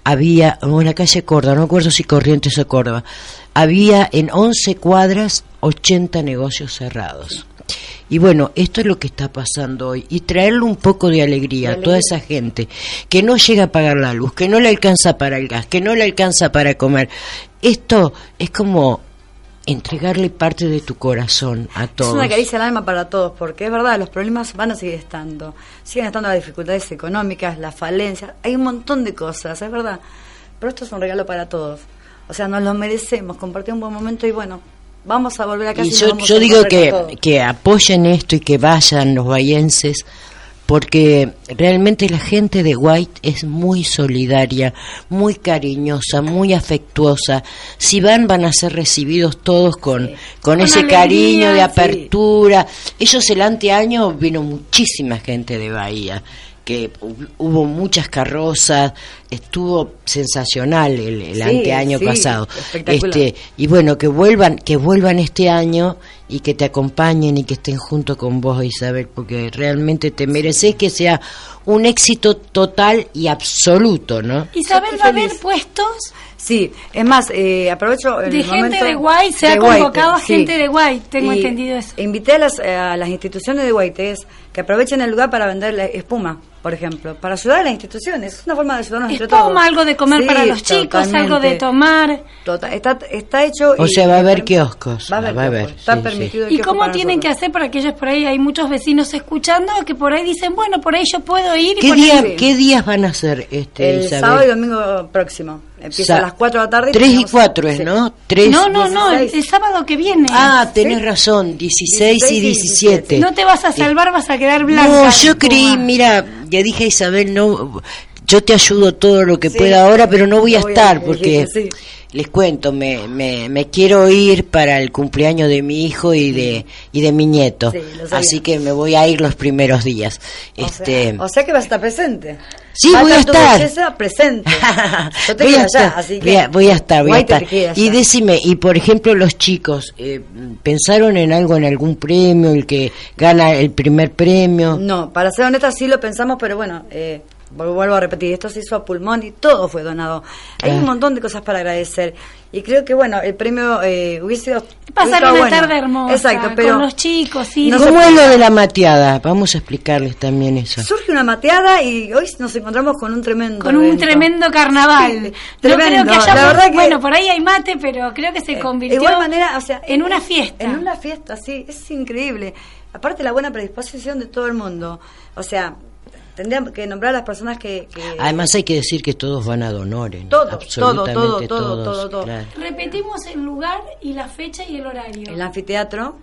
A: había, o en la calle Córdoba, no recuerdo si Corrientes o Córdoba, había en 11 cuadras 80 negocios cerrados. Y bueno, esto es lo que está pasando hoy. Y traerle un poco de alegría a toda esa gente que no llega a pagar la luz, que no le alcanza para el gas, que no le alcanza para comer. Esto es como entregarle parte de tu corazón a todos.
I: Es una caricia al alma para todos, porque es verdad, los problemas van a seguir estando. Siguen estando las dificultades económicas, las falencias, hay un montón de cosas, es verdad. Pero esto es un regalo para todos. O sea, nos lo merecemos, compartir un buen momento y bueno, vamos a volver a casa.
A: Y yo, digo que, que apoyen esto y que vayan los bayenses, porque realmente la gente de White es muy solidaria, muy cariñosa, muy afectuosa. Si van, van a ser recibidos todos con, con,
E: Con
A: ese
E: alegría,
A: cariño de
E: sí.
A: apertura. Ellos el anteaño vino muchísima gente de Bahía que hu- hubo muchas carrozas, estuvo sensacional el, el
I: Sí,
A: anteaño
I: sí,
A: pasado. Este, y bueno, que vuelvan, que vuelvan este año y que te acompañen y que estén junto con vos, Isabel, porque realmente te mereces que sea un éxito total y absoluto, ¿no?
E: Isabel va a haber puestos
I: Sí, es más, eh, aprovecho el
E: de gente
I: momento-
E: de Guay, se ha
I: de Guaite,
E: convocado a
I: sí.
E: gente de Guay, tengo
I: Y
E: entendido eso.
I: Invité a las, eh, a las instituciones de Guaites que aprovechen el lugar para vender la espuma, por ejemplo, para ayudar a las instituciones. Es una forma de ayudarnos entre todos.
E: Espuma, algo de comer
I: Sí,
E: para los chicos, algo de
I: totalmente.
E: tomar.
I: Tota- está, está hecho.
A: O
I: y-
A: sea, va a
I: y-
A: haber kioscos.
I: Va a haber, kioscos.
A: kioscos,
I: Está
A: sí,
I: permitido
E: ¿Y cómo tienen que
I: nosotros.
E: hacer para aquellos por ahí? Hay muchos vecinos escuchando que por ahí dicen, bueno, por ahí yo puedo ir y
A: ¿Qué,
E: poner-
A: día- ¿Qué días van a ser, este,
I: El
A: Isabel?
I: sábado y domingo próximo. Empieza a las 4 de la tarde.
A: Tres y
I: tenemos-
A: cuatro es,
I: sí.
A: ¿no? Tres,
E: No, no, no, el,
I: 16.
E: el sábado que viene.
A: Ah, tenés razón, 16 y 17.
E: No te vas a salvar, vas a quedar blanca.
A: No, yo creí, mira, ya dije a Isabel, no, yo te ayudo todo lo que
I: Sí,
A: pueda ahora, pero no voy a
I: voy
A: estar porque les cuento, me, me, me quiero ir para el cumpleaños de mi hijo y de y de mi nieto,
I: Sí,
A: así que me voy a ir los primeros días.
I: O
A: Este,
I: sea, o sea que vas a estar presente.
A: Sí, voy a estar.
I: presente. Yo te
A: voy, a
I: allá,
A: estar,
I: así que.
A: voy, a, voy a estar, voy a estar. Y
I: allá.
A: decime, y por ejemplo los chicos, eh, ¿pensaron en algo, en algún premio, el que gana el primer premio?
I: No, para ser honesta sí lo pensamos, pero bueno, eh, vuelvo a repetir, esto se hizo a pulmón y todo fue donado. Hay un montón de cosas para agradecer. Y creo que bueno, el premio eh, hubiese sido...
E: Pasar una
I: bueno.
E: tarde hermosa
I: Exacto, pero...
E: con los chicos, sí.
I: No
A: ¿Cómo
I: se
A: es lo de la mateada? Vamos a explicarles también eso.
I: Surge una mateada y hoy nos encontramos con un tremendo
E: con un
I: evento.
E: tremendo carnaval.
I: Sí,
E: no
I: tremendo.
E: creo que haya
I: La verdad que-
E: bueno, por ahí hay mate, pero creo que se
I: De
E: convirtió
I: igual manera, o sea,
E: en una fiesta.
I: En una fiesta, sí, es increíble. Aparte la buena predisposición de todo el mundo. O sea, tendríamos que nombrar a las personas que... que-
A: Además hay que decir que todos van a donores. ¿no?
I: Todo, todo,
A: Absolutamente
I: todo, todo,
A: todos,
I: todo, todo.
A: claro.
E: Repetimos el lugar y la fecha y el horario.
I: el anfiteatro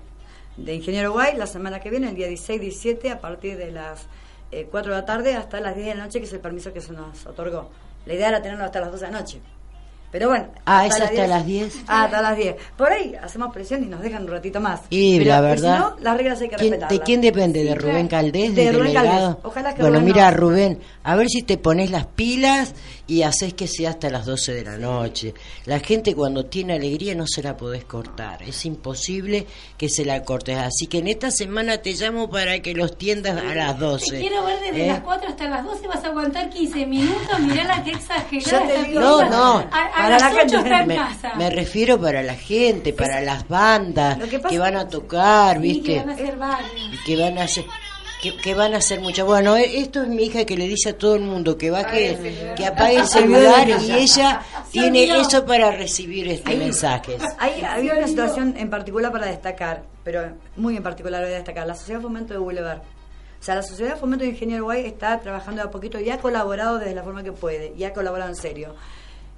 I: de Ingeniero Guay la semana que viene, el día 16-17, a partir de las eh, 4 de la tarde hasta las 10 de la noche, que es el permiso que se nos otorgó. La idea era tenerlo hasta las 12 de la noche. Pero bueno.
A: Ah, ¿es hasta las 10?
I: Ah, hasta las 10. Por ahí hacemos presión y nos dejan un ratito más.
A: Y
I: Pero,
A: la
I: si
A: verdad.
I: no, las reglas hay que
A: ¿quién-
I: respetarlas.
A: ¿De quién depende? ¿De Rubén. Caldés?
I: De Rubén
A: delegado?
I: Caldés. Ojalá que
A: bueno,
I: Rubén
A: mira,
I: nos-
A: Rubén, a ver si te pones las pilas y haces que sea hasta las 12 de la noche. La gente cuando tiene alegría no se la podés cortar. Es imposible que se la cortes. Así que en esta semana te llamo para que los tiendas a las 12.
E: Te quiero ver desde
A: ¿Eh?
E: las 4 hasta las 12, vas a aguantar 15 minutos, mirá la que exagerada.
I: Te digo,
A: No, no.
E: A, a
I: Para
E: las
I: la
E: 8
I: gente.
E: está en
A: me,
E: casa.
A: me refiero para la gente, para las bandas
I: que
A: que, van a tocar, ¿viste?
E: que van a hacer
A: que van a hacer que, van a hacer mucho bueno eh, esto es mi hija que le dice a todo el mundo que baje que apague el celular y ella tiene eso para recibir este mensajes
I: Hay, había una situación en particular para destacar, pero muy en particular voy a destacar, la Sociedad de Fomento de Boulevard. O sea, la Sociedad de Fomento de Ingeniero Guay está trabajando de a poquito y ha colaborado desde la forma que puede, y ha colaborado en serio.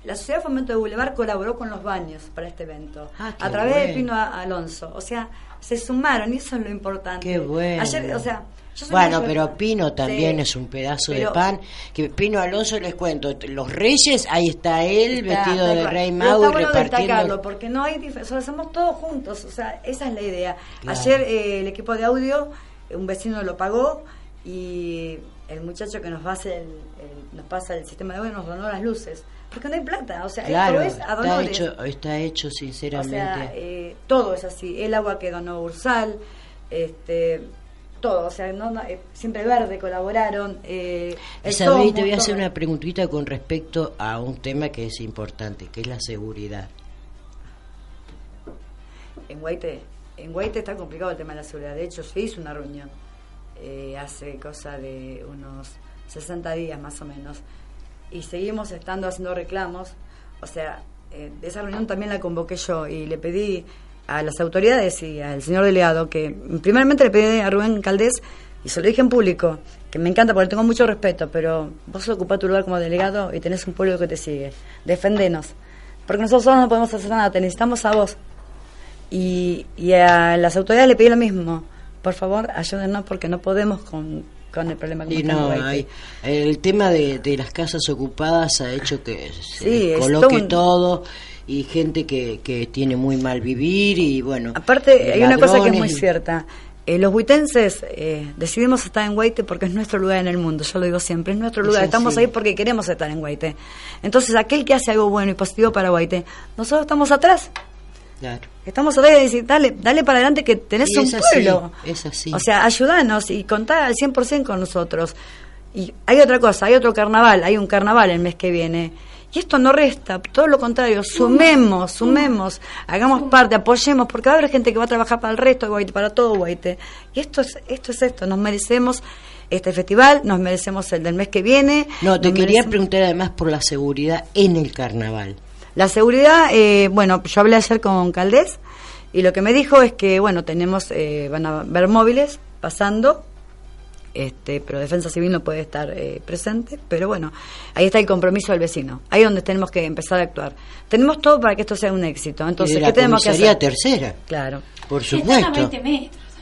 I: La Sociedad de Fomento de Boulevard colaboró con los baños para este evento,
A: Ah,
I: a través de
A: bueno.
I: Pino A- Alonso. O sea, se sumaron y eso es lo importante.
A: Qué bueno.
I: Ayer, o sea,
A: bueno, pero Pino también
I: Sí.
A: es un pedazo de pan. Que Pino Alonso les cuento, los Reyes, ahí está él
I: Está,
A: vestido de rey mago
I: está bueno destacarlo
A: repartiendo.
I: porque no hay dif- o sea, somos todos juntos o sea esa es la idea
A: Claro.
I: ayer eh, el equipo de audio un vecino lo pagó y el muchacho que nos pasa el, el- nos pasa el sistema de audio nos donó las luces porque no hay plata o sea
A: Claro,
I: esto es a
A: está hecho, está hecho
I: o
A: sinceramente.
I: sea eh, todo es así el agua que donó Ursal este todo o sea no, no, eh, siempre verde colaboraron eh,
A: te voy a hacer una preguntita con respecto a un tema que es importante, que es la seguridad.
I: En Guaite, en Guaite está complicado el tema de la seguridad. De hecho, se hizo una reunión eh, hace cosa de unos 60 días más o menos. Y seguimos estando haciendo reclamos. O sea, eh, esa reunión también la convoqué yo y le pedí a las autoridades y al señor delegado que, primeramente le pedí a Rubén Caldés, y se lo dije en público, que me encanta porque tengo mucho respeto, pero vos ocupás tu lugar como delegado y tenés un pueblo que te sigue. Defendenos. Porque nosotros solos no podemos hacer nada, te necesitamos a vos. Y, y a las autoridades le pedí lo mismo. Por favor, ayúdennos porque no podemos con, con el problema que
A: Y no, hay, el tema de, de las casas ocupadas ha hecho que se
I: Sí,
A: coloque
I: todo un-
A: todo y gente que, que tiene muy mal vivir y bueno.
I: Aparte, hay una cosa que es muy cierta. Eh, los huitenses eh, decidimos estar en Guaite porque es nuestro lugar en el mundo, yo lo digo siempre, es nuestro
A: Es
I: lugar, estamos ahí porque queremos estar en Guaite. Entonces, aquel que hace algo bueno y positivo para Guaite, nosotros estamos atrás,
A: Claro.
I: estamos atrás y decir, dale, dale para adelante que tenés
A: Sí,
I: un
A: es así,
I: pueblo.
A: es así.
I: O sea, ayudanos y contá al 100% con nosotros. Y hay otra cosa, hay otro carnaval, hay un carnaval el mes que viene. Y esto no resta, todo lo contrario, sumemos, sumemos, hagamos parte, apoyemos, porque va a haber gente que va a trabajar para el resto de Guaite, para todo Guaite. Y esto es esto, es esto nos merecemos este festival, nos merecemos el del mes que viene.
A: No, te quería
I: merecemos-
A: preguntar además por la seguridad en el carnaval.
I: La seguridad, eh, bueno, yo hablé ayer con Caldés y lo que me dijo es que, bueno, tenemos, eh, van a ver móviles pasando, este, pero Defensa Civil no puede estar eh, presente, pero bueno, ahí está el compromiso del vecino, ahí es donde tenemos que empezar a actuar. Tenemos todo para que esto sea un éxito, entonces,
A: y de
I: ¿qué tenemos que hacer?
A: tercera,
I: Claro.
A: por
E: Están a
A: supuesto.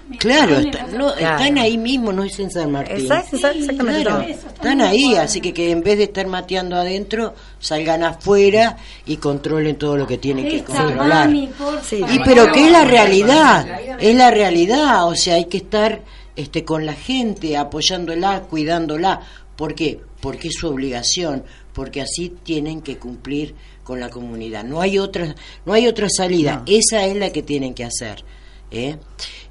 E: 20 metros. también.
A: Claro, está- no, están ahí mismo, no es en San Martín.
I: Exacto, exactamente.
A: Claro, están ahí, así que que en vez de estar mateando adentro, salgan afuera y controlen todo lo que tienen que controlar.
I: Sí.
A: Y pero que es la realidad, es la realidad, o sea, hay que estar este con la gente, apoyándola, cuidándola. ¿Por qué? Porque es su obligación, porque así tienen que cumplir con la comunidad. No hay otra, no hay otra salida, esa es la que tienen que hacer. ¿Eh?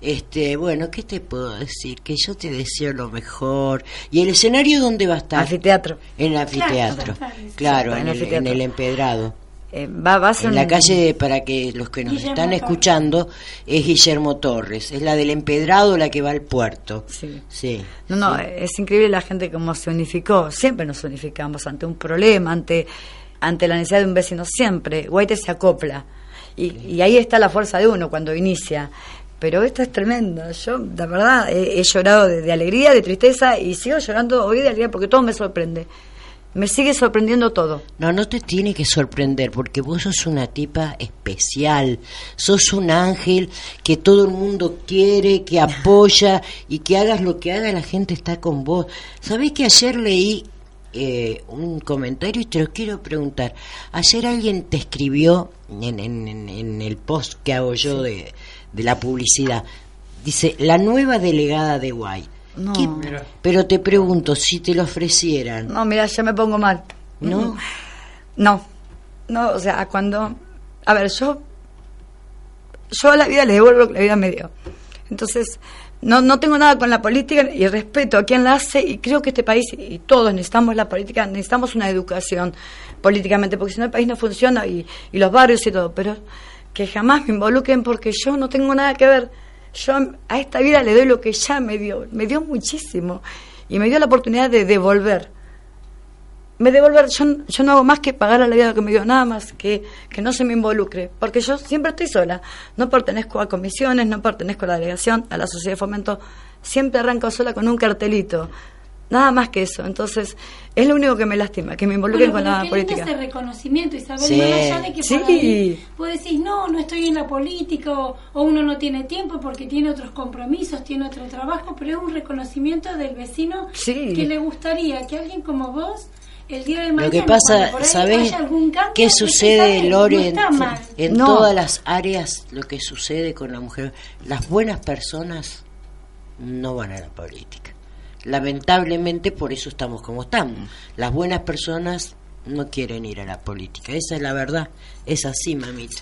A: Este, bueno, ¿qué te puedo decir? Que yo te deseo lo mejor. ¿Y el escenario dónde va a estar?
I: Anfiteatro.
A: En el anfiteatro.
E: Claro,
A: en,
I: en
A: el,
I: anfiteatro.
A: en el empedrado.
I: Eh, va, va a ser
A: En la
I: un-
A: calle, para que los que nos
E: Guillermo
A: están
E: Torres.
A: escuchando, es Guillermo Torres. Es la del empedrado, la que va al puerto.
I: Sí.
A: Sí.
I: No, no,
A: sí.
I: es increíble la gente cómo se unificó. Siempre nos unificamos ante un problema, ante, ante la necesidad de un vecino. Siempre. Guaite se acopla. Y, y ahí está la fuerza de uno cuando inicia. Pero esto es tremendo. Yo, la verdad, he, llorado de, de alegría, de tristeza y sigo llorando hoy de alegría porque todo me sorprende. Me sigue sorprendiendo todo.
A: No, no te tiene que sorprender porque vos sos una tipa especial, sos un ángel que todo el mundo quiere, que apoya y que hagas lo que haga la gente está con vos. ¿Sabés que ayer leí eh, un comentario y te lo quiero preguntar? Ayer alguien te escribió en, en- el post que hago yo de, de la publicidad, dice, la nueva delegada de Guay.
I: No.
A: ¿Qué- Pero te pregunto, si te lo ofrecieran,
I: No, mira, ya me pongo mal.
A: ¿no?
I: No, no, o sea, cuando... A ver, yo... Yo a la vida le devuelvo lo que la vida me dio. Entonces, no, no tengo nada con la política y respeto a quien la hace y creo que este país y todos necesitamos la política, necesitamos una educación políticamente, porque si no el país no funciona y, y los barrios y todo, pero que jamás me involucren porque yo no tengo nada que ver. Yo a esta vida le doy lo que ya me dio, me dio muchísimo y me dio la oportunidad de devolver me devolver, yo, yo no hago más que pagar a la vida lo que me dio, nada más que, que no se me involucre, porque yo siempre estoy sola, no pertenezco a comisiones, no pertenezco a la delegación, a la sociedad de fomento, siempre arranco sola con un cartelito, nada más que eso, entonces es lo único que me lastima, que me involucren
E: Bueno,
I: con
E: pero
I: la
E: qué lindo
I: política.
E: ese reconocimiento, Isabel,
I: Sí.
E: más allá de que
I: Sí.
E: por ahí vos decís, no, no estoy en la política o, o uno no tiene tiempo porque tiene otros compromisos, tiene otro trabajo, pero es un reconocimiento del vecino
I: Sí.
E: que le gustaría que alguien como vos el día de mañana
A: Lo que pasa,
E: por ahí
A: ¿sabes
E: haya algún cambio,
A: qué
E: que
A: sucede, Lore,
E: no
A: en,
I: No.
A: todas las áreas? Lo que sucede con la mujer, las buenas personas no van a la política. Lamentablemente por eso estamos como estamos. Las buenas personas no quieren ir a la política. Esa es la verdad. Es así, mamita.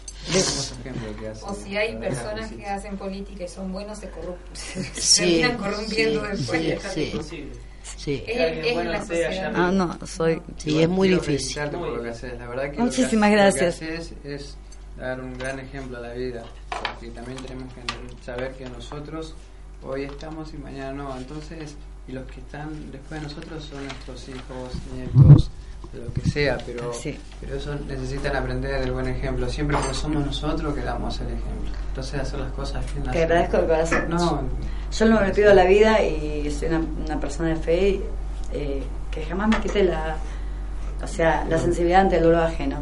G: O si hay personas que hacen política y son buenos, se, corru- se
A: Sí,
G: terminan corrompiendo
A: sí,
G: después.
A: sí. Sí.
G: Es la sociedad.
I: Ah, no, soy...
A: Sí, es muy difícil.
D: por lo que haces. La verdad que
I: Muchísimas
D: lo que,
I: gracias.
D: Lo que haces es dar un gran ejemplo a la vida. Porque también tenemos que saber que nosotros hoy estamos y mañana no. Entonces, y los que están después de nosotros son nuestros hijos, nietos, lo que sea. Pero,
I: Sí.
D: pero eso necesitan aprender del buen ejemplo. Siempre porque somos nosotros que damos el ejemplo. Entonces, hacer las cosas bien.
I: Te agradezco de corazón.
D: No,
I: Yo no me pido a la vida y soy una, una persona de fe eh, que jamás me quite la, o sea, la sensibilidad ante el dolor ajeno.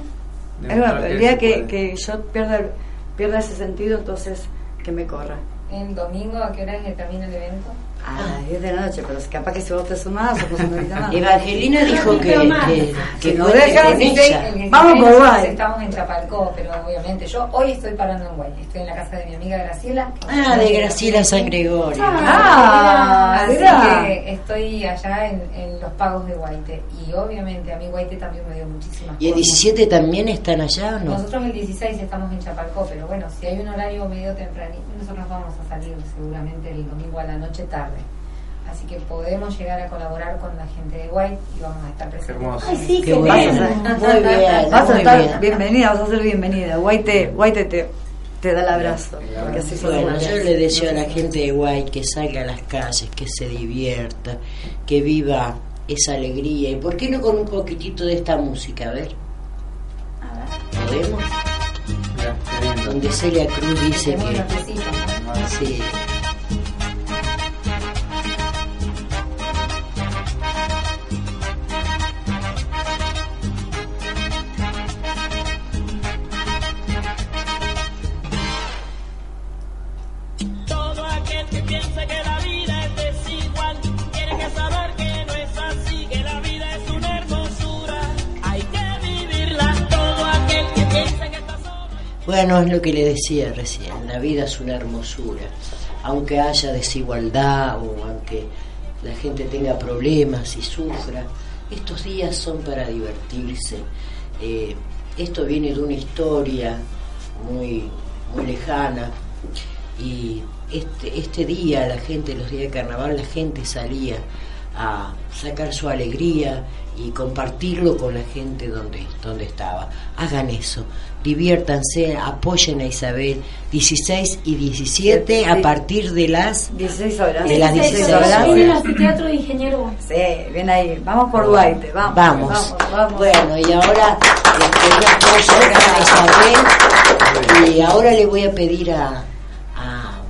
I: Es
D: Demostrar que
I: el día que, que yo pierda, pierda ese sentido, entonces que me corra.
G: El domingo, ¿a qué hora se termina el evento?
I: A las 10 de la noche, pero capaz que si vos te sumás, somos una horita más.
A: Evangelina dijo que, que, que cuente
I: dejan,
A: con
I: sí,
A: ella.
G: El 16
I: Vamos por Guay.
G: Estamos en Chapalcó, pero obviamente yo hoy estoy parando en Guay. Estoy en la casa de mi amiga Graciela.
A: Ah, de Graciela San Gregorio.
I: Ah,
G: así
I: mirá.
G: que estoy allá en, en los pagos de Guaite. Y obviamente a mí Guaite también me dio muchísimas
A: ¿Y el
G: cosas.
A: 17 también están allá o no?
G: Nosotros el 16 estamos en Chapalcó, pero bueno, si hay un horario medio tempranito, nosotros vamos a salir seguramente el domingo a la noche tarde. Así que podemos llegar a colaborar con la gente de White y vamos a estar presentes.
D: hermoso.
E: Ay, sí,
A: Qué
E: qué
A: bueno.
E: bueno.
A: Muy bien,
I: Vas a
A: muy
I: estar
A: bien.
I: bienvenida, vas a ser bienvenida. Guaite, Guaite te, te da el abrazo. Así
A: Bueno, yo le deseo a la gente de Guay que salga a las calles, que se divierta, que viva esa alegría. ¿Y por qué no con un poquitito de esta música? A ver. ¿Podemos?
D: Mirá, qué lindo.
A: Donde Celia Cruz dice que... Sí. Bueno, es lo que le decía recién, la vida es una hermosura. Aunque haya desigualdad o aunque la gente tenga problemas y sufra, estos días son para divertirse. Eh, esto viene de una historia muy, muy lejana y este, este día, la gente, los días de carnaval, la gente salía a sacar su alegría y compartirlo con la gente donde, donde estaba. Hagan eso, diviértanse, apoyen a Isabel 16 y 17 a partir de las
I: 16 horas.
A: De las 16 horas.
E: Anfiteatro de Ingeniero.
I: Sí, bien ahí. Vamos por Guaite, vamos.
A: Vamos.
I: Vamos, vamos.
A: Bueno, y ahora este, para Isabel. Y ahora le voy a pedir a, a,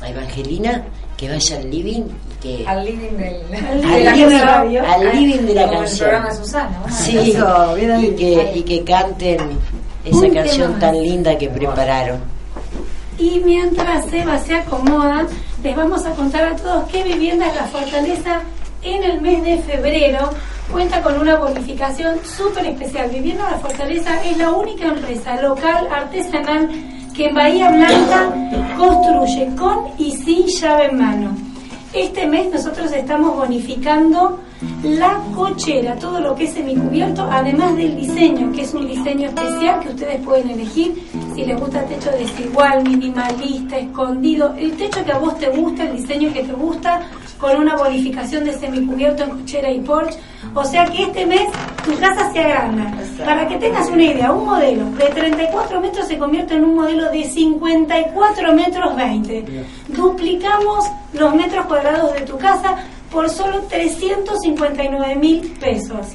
A: a Evangelina que vaya al living que
G: Al living del,
E: Al
G: de
A: al
G: la radio.
A: al living de la
G: Como el
A: canción.
G: programa de Susana. ¿no?
A: Sí, y que, y que canten esa
E: Un
A: canción tan linda que prepararon.
E: Y mientras Eva se acomoda, les vamos a contar a todos que Viviendas La Fortaleza en el mes de febrero cuenta con una bonificación súper especial. Viviendas La Fortaleza es la única empresa local artesanal que en Bahía Blanca construye con y sin llave en mano. Este mes nosotros estamos bonificando la cochera, todo lo que es semicubierto, además del diseño, que es un diseño especial que ustedes pueden elegir. Si les gusta techo desigual, minimalista, escondido, el techo que a vos te gusta, el diseño que te gusta, con una bonificación de semicubierto en cochera y porche. O sea que este mes tu casa se agranda. Para que tengas una idea, un modelo de 34 metros se convierte en un modelo de 54 metros 20. Duplicamos los metros cuadrados de tu casa por solo 359 mil pesos.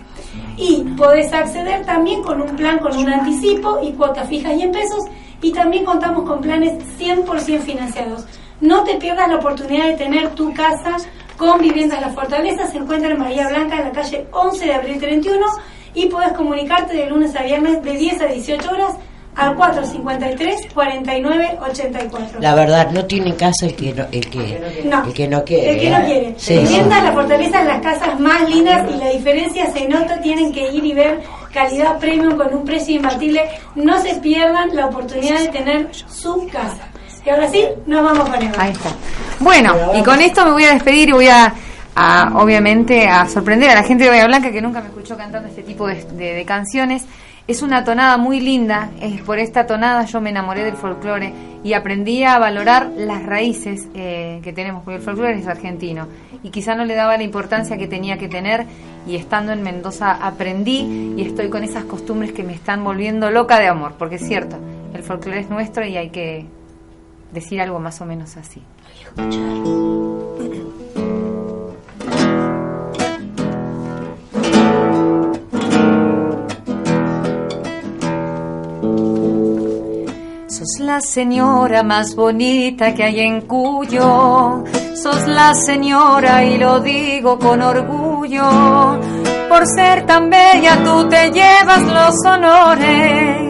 E: Y podés acceder también con un plan con un anticipo y cuotas fijas y en pesos. Y también contamos con planes 100% financiados. No te pierdas la oportunidad de tener tu casa con Viviendas La Fortaleza. Se encuentra en Bahía Blanca, en la calle 11 de abril 31. Y podés comunicarte de lunes a viernes de 10 a 18 horas al 453 49 84.
A: La verdad, no tiene casa el que no, el que,
E: No.
A: el que no quiere.
E: El que no
A: ¿eh?
E: quiere.
A: Sí,
E: Viviendas La Fortaleza las casas más lindas y la diferencia se nota, tienen que ir y ver calidad premium con un precio imbatible. No se pierdan la oportunidad de tener su casa. Y ahora sí, nos vamos con Eva.
G: Ahí está. Bueno, y con esto me voy a despedir y voy a, obviamente, a sorprender a la gente de Bahía Blanca que nunca me escuchó cantando este tipo de, de- de canciones. Es una tonada muy linda, es por esta tonada yo me enamoré del folclore y aprendí a valorar las raíces eh, que tenemos, porque el folclore es argentino y quizá no le daba la importancia que tenía que tener y estando en Mendoza aprendí y estoy con esas costumbres que me están volviendo loca de amor, porque es cierto, el folclore es nuestro y hay que decir algo más o menos así. Sos la señora más bonita que hay en Cuyo. Sos la señora y lo digo con orgullo. Por ser tan bella tú te llevas los honores.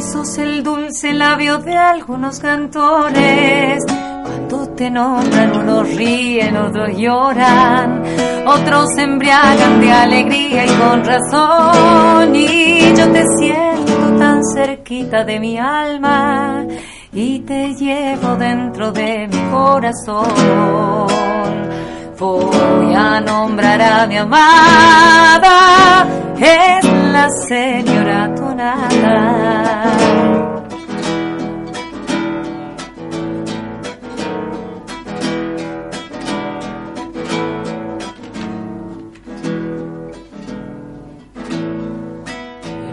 G: Sos el dulce labio de algunos cantores. Cuando te nombran, unos ríen, otros lloran, otros embriagan de alegría y con razón. Y yo te siento tan cerquita de mi alma y te llevo dentro de mi corazón. Voy a nombrar a mi amada, es la señora
F: En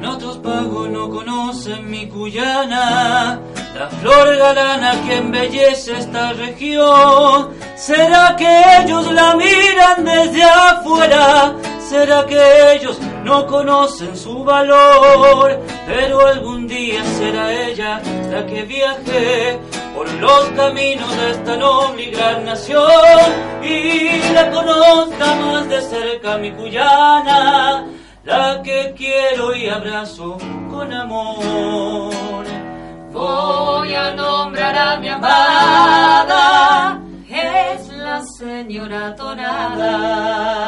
F: otros pagos no conocen mi cuyana, la flor galana que embellece esta región. ¿Será que ellos la miran desde afuera? ¿Será que ellos no conocen su valor? Pero algún día será ella la que viaje por los caminos de esta noble gran nación y la conozca más de cerca mi cuyana, la que quiero y abrazo con amor.
G: Voy a nombrar a mi amada, es la señora Tonada.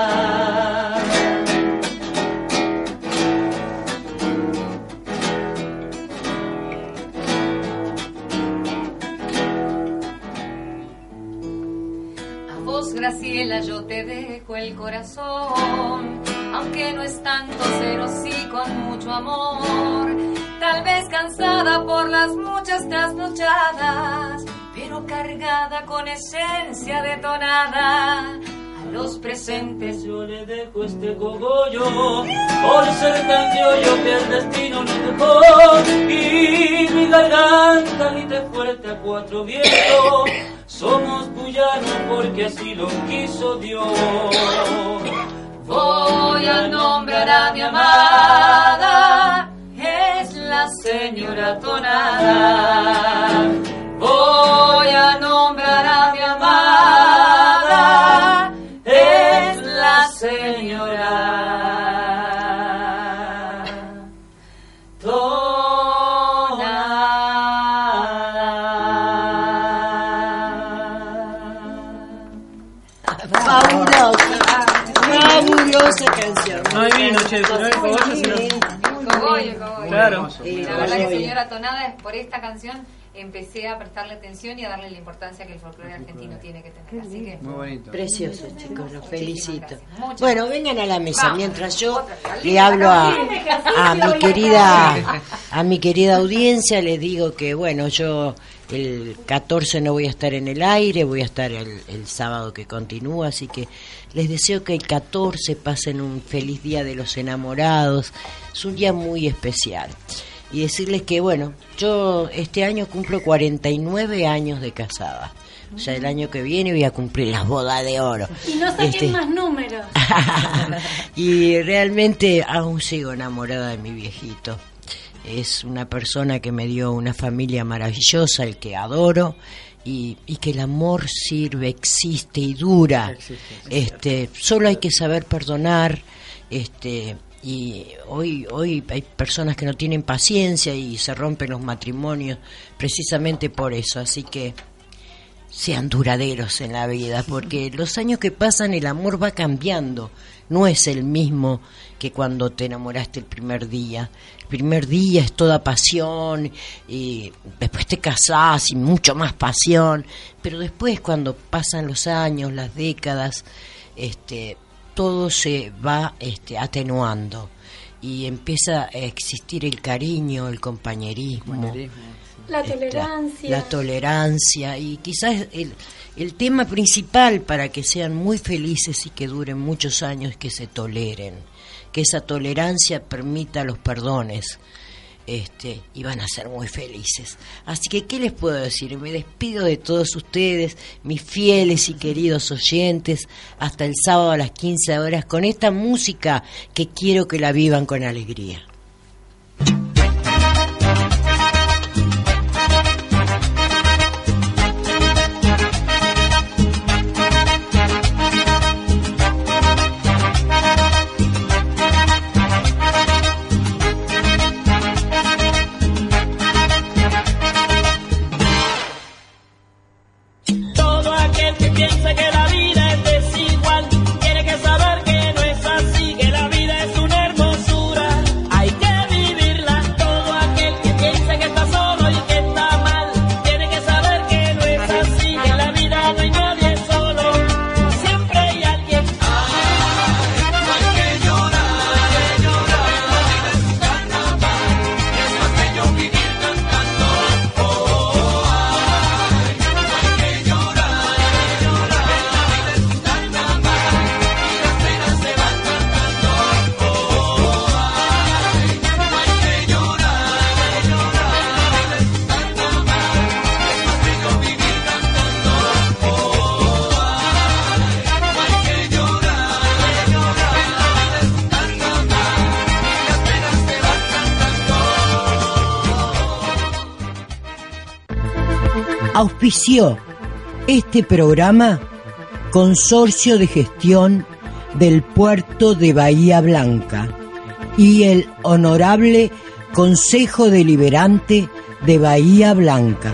G: Graciela, yo te dejo el corazón, aunque no es tanto cero, sí con mucho amor. Tal vez cansada por las muchas trasnochadas, pero cargada con esencia detonada. Los presentes
F: Yo le dejo este cogollo por ser tan criollo que el destino nos dejó y mi garganta grite fuerte a cuatro vientos. Somos puyanos porque así lo quiso Dios.
G: Voy a nombrar a mi amada, es la señora Tonada. Voy a nombrar señora
A: Fabulosa, fabulosa canción.
L: No hay vino, che, no hay cogollo, sino-
D: Cogollo, cogollo.
L: Claro.
D: Y la verdad que señora Tonada, es por esta canción empecé a prestarle atención y a darle la importancia que el folclore argentino tiene que tener. Así que
L: Muy bonito.
A: Precioso, chicos, los felicito. Bueno, vengan a la mesa
D: Vamos.
A: mientras yo
D: Otra,
A: le hablo a, a mi querida a mi querida audiencia, les digo que bueno, yo el 14 no voy a estar en el aire, voy a estar el, el sábado que continúa, así que les deseo que el 14 pasen un feliz día de los enamorados, es un día muy especial. Y decirles que bueno, yo este año cumplo 49 años de casada. O sea, el año que viene voy a cumplir las bodas de oro.
E: Y no saquen
A: Este,
E: más números.
A: y realmente aún sigo enamorada de mi viejito. Es una persona que me dio una familia maravillosa, el que adoro, y, y que el amor sirve, existe y dura. Este, solo hay que saber perdonar. Este, y hoy, hoy hay personas que no tienen paciencia y se rompen los matrimonios precisamente por eso. Así que sean duraderos en la vida, porque los años que pasan el amor va cambiando, no es el mismo que cuando te enamoraste el primer día. El primer día es toda pasión y después te casás y mucho más pasión, pero después cuando pasan los años, las décadas, este todo se va este, atenuando y empieza a existir el cariño, el compañerismo,
E: La
A: esta-
E: tolerancia.
A: la tolerancia y quizás el, el tema principal para que sean muy felices y que duren muchos años es que se toleren, que esa tolerancia permita los perdones. Este, y van a ser muy felices. Así que, ¿qué les puedo decir? Me despido de todos ustedes, mis fieles y queridos oyentes, hasta el sábado a las 15 horas con esta música que quiero que la vivan con alegría. Este programa Consorcio de Gestión del Puerto de Bahía Blanca y el Honorable Consejo Deliberante de Bahía Blanca.